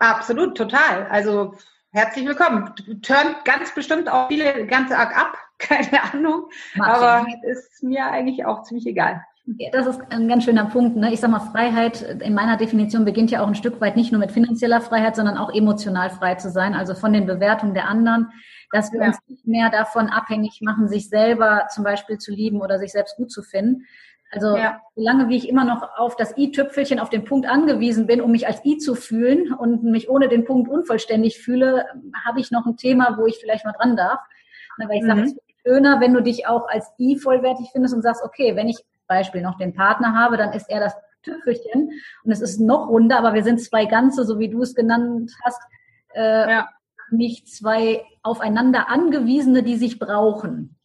Absolut, total. Also herzlich willkommen. Turnt ganz bestimmt auch viele ganz arg ab, keine Ahnung, Mach aber ist mir eigentlich auch ziemlich egal. Ja, das ist ein ganz schöner Punkt. Ne? Ich sage mal, Freiheit in meiner Definition beginnt ja auch ein Stück weit nicht nur mit finanzieller Freiheit, sondern auch emotional frei zu sein, also von den Bewertungen der anderen, dass wir ja. uns nicht mehr davon abhängig machen, sich selber zum Beispiel zu lieben oder sich selbst gut zu finden. Also ja. solange wie ich immer noch auf das i-Tüpfelchen, auf den Punkt angewiesen bin, um mich als i zu fühlen und mich ohne den Punkt unvollständig fühle, habe ich noch ein Thema, wo ich vielleicht mal dran darf. Weil ich mhm. sage, es ist schöner, wenn du dich auch als i vollwertig findest und sagst, okay, wenn ich Beispiel noch den Partner habe, dann ist er das Tüpfelchen und es ist noch runder, aber wir sind zwei Ganze, so wie du es genannt hast, äh, ja. nicht zwei aufeinander angewiesene, die sich brauchen.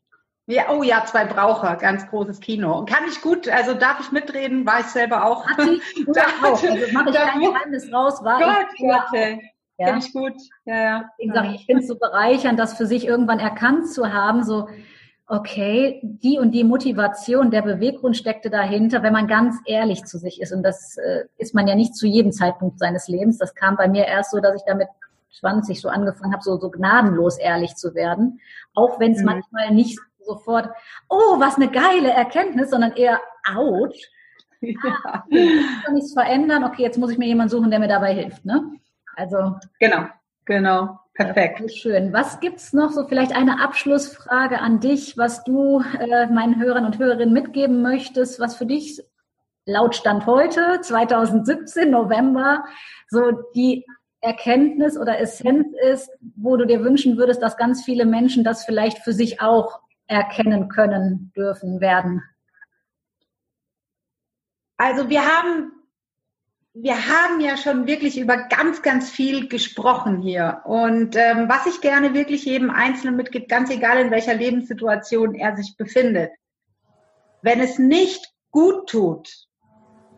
Ja, oh ja, zwei Braucher, ganz großes Kino. Und kann ich gut, also darf ich mitreden, war ich selber auch. Hat sie da, auch. Also mache ich kein Geheimnis raus, war Gott, ich Gott, ja. Finde ich gut. Ja, ja. Deswegen ich, ich finde es so bereichernd, das für sich irgendwann erkannt zu haben, so, okay, die und die Motivation, der Beweggrund steckte dahinter, wenn man ganz ehrlich zu sich ist. Und das äh, ist man ja nicht zu jedem Zeitpunkt seines Lebens. Das kam bei mir erst so, dass ich damit 20 so angefangen habe, so, so gnadenlos ehrlich zu werden. Auch wenn es mhm. manchmal nicht sofort, oh, was eine geile Erkenntnis, sondern eher, ouch. Ja. Ah, kann nichts verändern. Okay, jetzt muss ich mir jemanden suchen, der mir dabei hilft. Ne? Also genau, genau. Perfekt. Ja, schön. Was gibt's noch so vielleicht eine Abschlussfrage an dich, was du äh, meinen Hörern und Hörerinnen mitgeben möchtest, was für dich laut Stand heute, 2017, November, so die Erkenntnis oder Essenz ist, wo du dir wünschen würdest, dass ganz viele Menschen das vielleicht für sich auch erkennen können, dürfen, werden? Also wir haben wir haben ja schon wirklich über ganz, ganz viel gesprochen hier. Und ähm, was ich gerne wirklich jedem Einzelnen mitgibt, ganz egal in welcher Lebenssituation er sich befindet, wenn es nicht gut tut,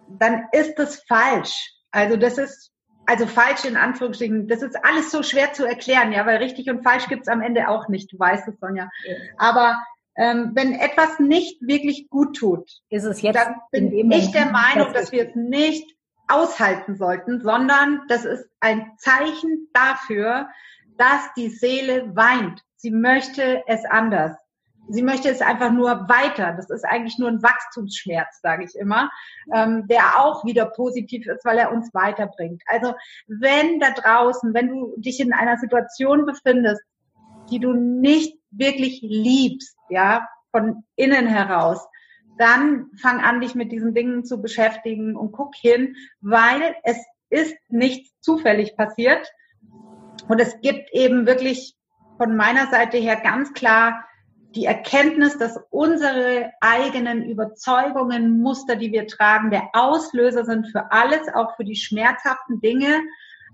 dann ist es falsch. Also das ist, also falsch in Anführungsstrichen, das ist alles so schwer zu erklären, ja, weil richtig und falsch gibt's am Ende auch nicht, du weißt es, Sonja. Aber ähm, wenn etwas nicht wirklich gut tut, ist es jetzt dann bin ich der Meinung, dass wir es nicht aushalten sollten, sondern das ist ein Zeichen dafür, dass die Seele weint. Sie möchte es anders. Sie möchte es einfach nur weiter. Das ist eigentlich nur ein Wachstumsschmerz, sage ich immer, ähm, der auch wieder positiv ist, weil er uns weiterbringt. Also wenn da draußen, wenn du dich in einer Situation befindest, die du nicht wirklich liebst, ja, von innen heraus, dann fang an, dich mit diesen Dingen zu beschäftigen und guck hin, weil es ist nichts zufällig passiert. Und es gibt eben wirklich von meiner Seite her ganz klar die Erkenntnis, dass unsere eigenen Überzeugungen, Muster, die wir tragen, der Auslöser sind für alles, auch für die schmerzhaften Dinge.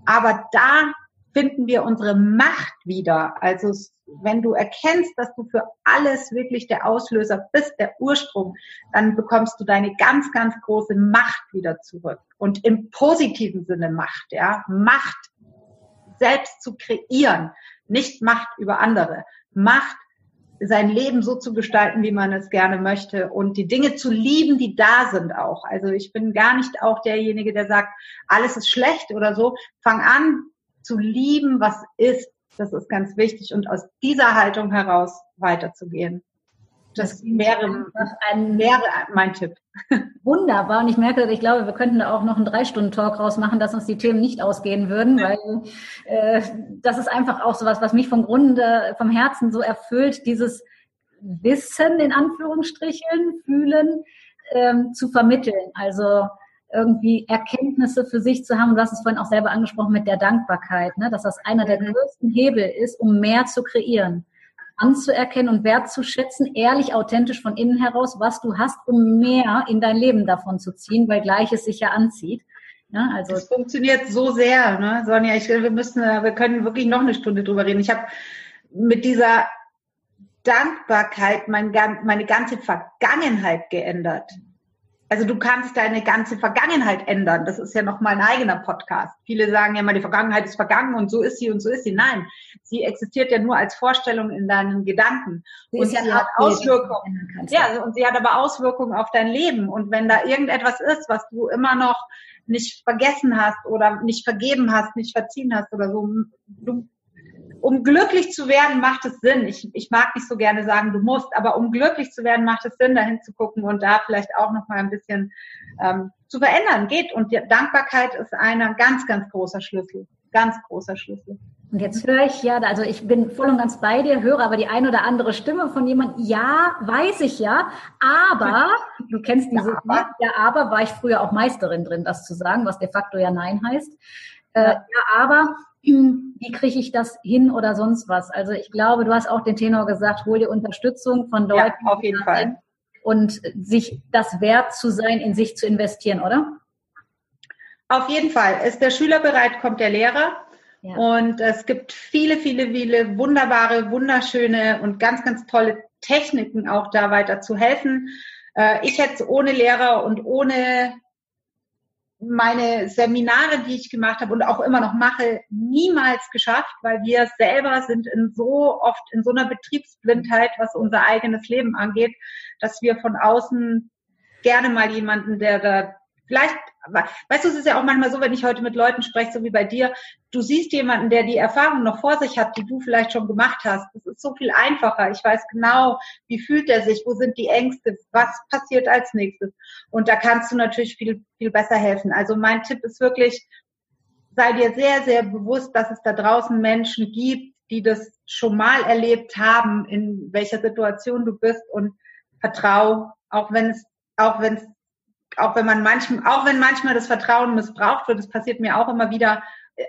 Aber da finden wir unsere Macht wieder. Also wenn du erkennst, dass du für alles wirklich der Auslöser bist, der Ursprung, dann bekommst du deine ganz, ganz große Macht wieder zurück. Und im positiven Sinne Macht, ja. Macht selbst zu kreieren, nicht Macht über andere. Macht sein Leben so zu gestalten, wie man es gerne möchte und die Dinge zu lieben, die da sind auch. Also ich bin gar nicht auch derjenige, der sagt, alles ist schlecht oder so. Fang an zu lieben, was ist das ist ganz wichtig und aus dieser Haltung heraus weiterzugehen. Das wäre, ein, wäre mein Tipp. Wunderbar. Und ich merke, ich glaube, wir könnten da auch noch einen Drei-Stunden-Talk rausmachen, dass uns die Themen nicht ausgehen würden, weil äh, das ist einfach auch sowas, was mich vom Grunde, vom Herzen so erfüllt, dieses Wissen in Anführungsstrichen, fühlen, ähm, zu vermitteln. Also irgendwie Erkenntnisse für sich zu haben. Du hast es vorhin auch selber angesprochen mit der Dankbarkeit, ne? dass das einer der mhm. größten Hebel ist, um mehr zu kreieren, anzuerkennen und wertzuschätzen, ehrlich, authentisch von innen heraus, was du hast, um mehr in dein Leben davon zu ziehen, weil Gleiches sich ja anzieht. Ja, also das funktioniert so sehr, ne? Sonja. Ich, wir müssen, wir können wirklich noch eine Stunde drüber reden. Ich habe mit dieser Dankbarkeit mein, meine ganze Vergangenheit geändert also du kannst deine ganze Vergangenheit ändern. Das ist ja nochmal ein eigener Podcast. Viele sagen ja mal, die Vergangenheit ist vergangen und so ist sie und so ist sie. Nein, sie existiert ja nur als Vorstellung in deinen Gedanken. Sie und sie ja hat Auswirkungen. Ja, und sie hat aber Auswirkungen auf dein Leben. Und wenn da irgendetwas ist, was du immer noch nicht vergessen hast oder nicht vergeben hast, nicht verziehen hast oder so, du um glücklich zu werden, macht es Sinn. Ich, ich mag nicht so gerne sagen, du musst, aber um glücklich zu werden, macht es Sinn, dahin zu gucken und da vielleicht auch noch mal ein bisschen ähm, zu verändern geht. Und die Dankbarkeit ist ein ganz, ganz großer Schlüssel. Ganz großer Schlüssel. Und jetzt höre ich ja, also ich bin voll und ganz bei dir, höre aber die ein oder andere Stimme von jemandem, ja, weiß ich ja, aber, du kennst diese, ja, aber, ja, aber war ich früher auch Meisterin drin, das zu sagen, was de facto ja Nein heißt. Äh, ja, aber wie kriege ich das hin oder sonst was? Also ich glaube, du hast auch den Tenor gesagt, hol dir Unterstützung von Leuten. Ja, auf jeden Fall. Und sich das wert zu sein, in sich zu investieren, oder? Auf jeden Fall. Ist der Schüler bereit, kommt der Lehrer. Ja. Und es gibt viele, viele, viele wunderbare, wunderschöne und ganz, ganz tolle Techniken auch da weiter zu helfen. Äh, ich hätte ohne Lehrer und ohne meine Seminare, die ich gemacht habe und auch immer noch mache, niemals geschafft, weil wir selber sind in so oft in so einer Betriebsblindheit, was unser eigenes Leben angeht, dass wir von außen gerne mal jemanden, der da vielleicht weißt du, es ist ja auch manchmal so, wenn ich heute mit Leuten spreche, so wie bei dir, du siehst jemanden, der die Erfahrung noch vor sich hat, die du vielleicht schon gemacht hast. Das ist so viel einfacher. Ich weiß genau, wie fühlt er sich, wo sind die Ängste, was passiert als nächstes. Und da kannst du natürlich viel, viel besser helfen. Also mein Tipp ist wirklich, sei dir sehr, sehr bewusst, dass es da draußen Menschen gibt, die das schon mal erlebt haben, in welcher Situation du bist und vertrau, auch wenn es, auch wenn es auch wenn man manchmal, auch wenn manchmal das Vertrauen missbraucht wird, das passiert mir auch immer wieder,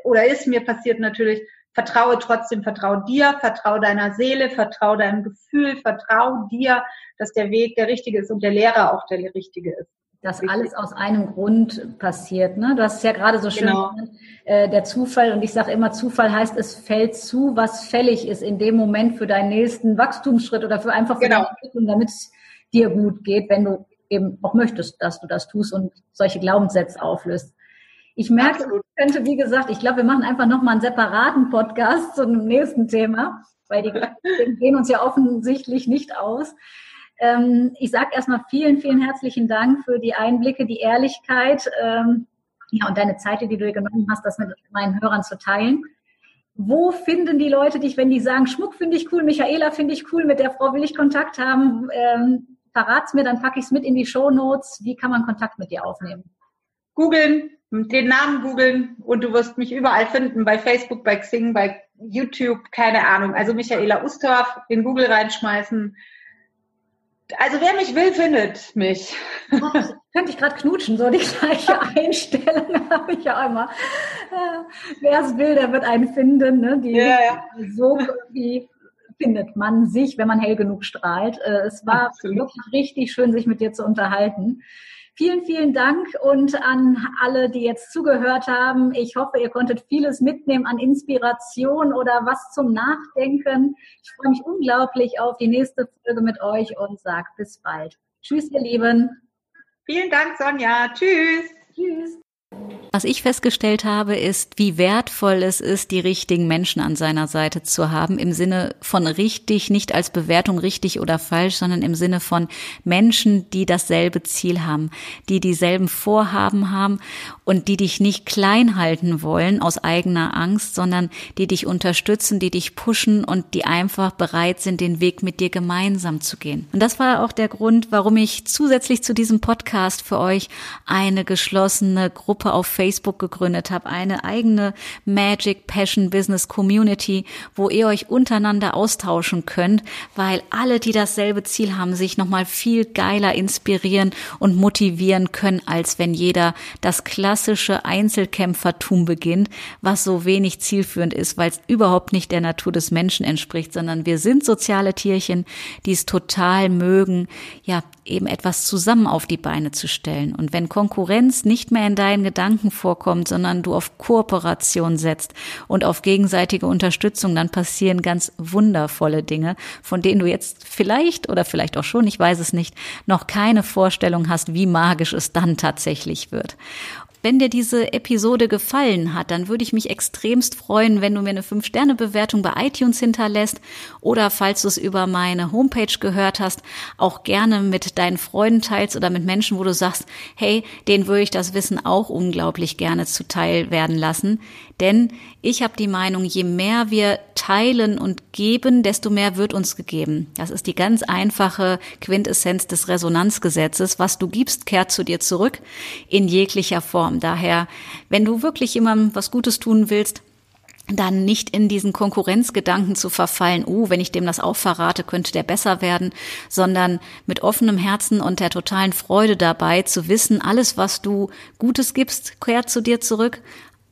oder ist mir passiert natürlich, vertraue trotzdem, vertraue dir, vertraue deiner Seele, vertraue deinem Gefühl, vertraue dir, dass der Weg der richtige ist und der Lehrer auch der richtige ist. Dass alles aus einem Grund passiert. Ne? Du hast es ja gerade so schön genau. genannt, äh, der Zufall. Und ich sage immer, Zufall heißt, es fällt zu, was fällig ist in dem Moment für deinen nächsten Wachstumsschritt oder für einfach für genau. deine Entwicklung, damit es dir gut geht, wenn du eben auch möchtest, dass du das tust und solche Glaubenssätze auflöst. Ich merke, Absolut. ich könnte, wie gesagt, ich glaube, wir machen einfach nochmal einen separaten Podcast zu einem nächsten Thema, weil die gehen uns ja offensichtlich nicht aus. Ähm, ich sage erstmal vielen, vielen herzlichen Dank für die Einblicke, die Ehrlichkeit ähm, ja, und deine Zeit, die du dir genommen hast, das mit meinen Hörern zu teilen. Wo finden die Leute dich, wenn die sagen, Schmuck finde ich cool, Michaela finde ich cool, mit der Frau will ich Kontakt haben? Ähm, verrat's mir, dann packe ich es mit in die Show Notes. Wie kann man Kontakt mit dir aufnehmen? Googeln, den Namen googeln und du wirst mich überall finden, bei Facebook, bei Xing, bei YouTube, keine Ahnung. Also Michaela Ustorf in Google reinschmeißen. Also wer mich will, findet mich. Oh, könnte ich gerade knutschen, so die gleiche Einstellung habe ich ja immer. Äh, wer es will, der wird einen finden. Ne? Die ja, ja. so wie findet man sich, wenn man hell genug strahlt. Äh, es war Absolut. wirklich richtig schön, sich mit dir zu unterhalten. Vielen, vielen Dank und an alle, die jetzt zugehört haben. Ich hoffe, ihr konntet vieles mitnehmen an Inspiration oder was zum Nachdenken. Ich freue mich unglaublich auf die nächste Folge mit euch und sage bis bald. Tschüss, ihr Lieben. Vielen Dank, Sonja. Tschüss. Tschüss. Was ich festgestellt habe, ist, wie wertvoll es ist, die richtigen Menschen an seiner Seite zu haben, im Sinne von richtig, nicht als Bewertung richtig oder falsch, sondern im Sinne von Menschen, die dasselbe Ziel haben, die dieselben Vorhaben haben und die dich nicht klein halten wollen aus eigener Angst, sondern die dich unterstützen, die dich pushen und die einfach bereit sind, den Weg mit dir gemeinsam zu gehen. Und das war auch der Grund, warum ich zusätzlich zu diesem Podcast für euch eine geschlossene Gruppe auf Facebook gegründet habe, eine eigene Magic Passion Business Community, wo ihr euch untereinander austauschen könnt, weil alle, die dasselbe Ziel haben, sich nochmal viel geiler inspirieren und motivieren können, als wenn jeder das klassische Einzelkämpfertum beginnt, was so wenig zielführend ist, weil es überhaupt nicht der Natur des Menschen entspricht, sondern wir sind soziale Tierchen, die es total mögen, ja, eben etwas zusammen auf die Beine zu stellen. Und wenn Konkurrenz nicht mehr in deinen Gedanken vorkommt, sondern du auf Kooperation setzt und auf gegenseitige Unterstützung, dann passieren ganz wundervolle Dinge, von denen du jetzt vielleicht oder vielleicht auch schon, ich weiß es nicht, noch keine Vorstellung hast, wie magisch es dann tatsächlich wird. Wenn dir diese Episode gefallen hat, dann würde ich mich extremst freuen, wenn du mir eine 5-Sterne-Bewertung bei iTunes hinterlässt oder falls du es über meine Homepage gehört hast, auch gerne mit deinen Freunden teilst oder mit Menschen, wo du sagst, hey, denen würde ich das Wissen auch unglaublich gerne zuteil werden lassen. Denn ich habe die Meinung, je mehr wir teilen und geben, desto mehr wird uns gegeben. Das ist die ganz einfache Quintessenz des Resonanzgesetzes. Was du gibst, kehrt zu dir zurück in jeglicher Form. Daher, wenn du wirklich jemandem was Gutes tun willst, dann nicht in diesen Konkurrenzgedanken zu verfallen, oh, wenn ich dem das auch verrate, könnte der besser werden, sondern mit offenem Herzen und der totalen Freude dabei zu wissen, alles, was du Gutes gibst, kehrt zu dir zurück,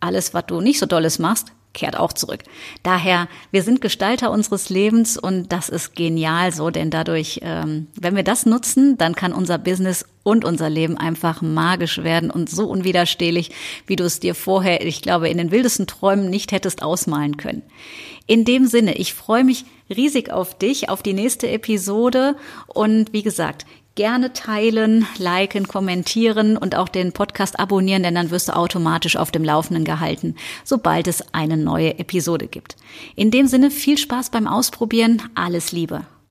alles, was du nicht so dolles machst, kehrt auch zurück. Daher, wir sind Gestalter unseres Lebens und das ist genial so, denn dadurch, ähm, wenn wir das nutzen, dann kann unser Business und unser Leben einfach magisch werden und so unwiderstehlich, wie du es dir vorher, ich glaube, in den wildesten Träumen nicht hättest ausmalen können. In dem Sinne, ich freue mich riesig auf dich, auf die nächste Episode und wie gesagt, gerne teilen, liken, kommentieren und auch den Podcast abonnieren, denn dann wirst du automatisch auf dem Laufenden gehalten, sobald es eine neue Episode gibt. In dem Sinne viel Spaß beim Ausprobieren, alles Liebe.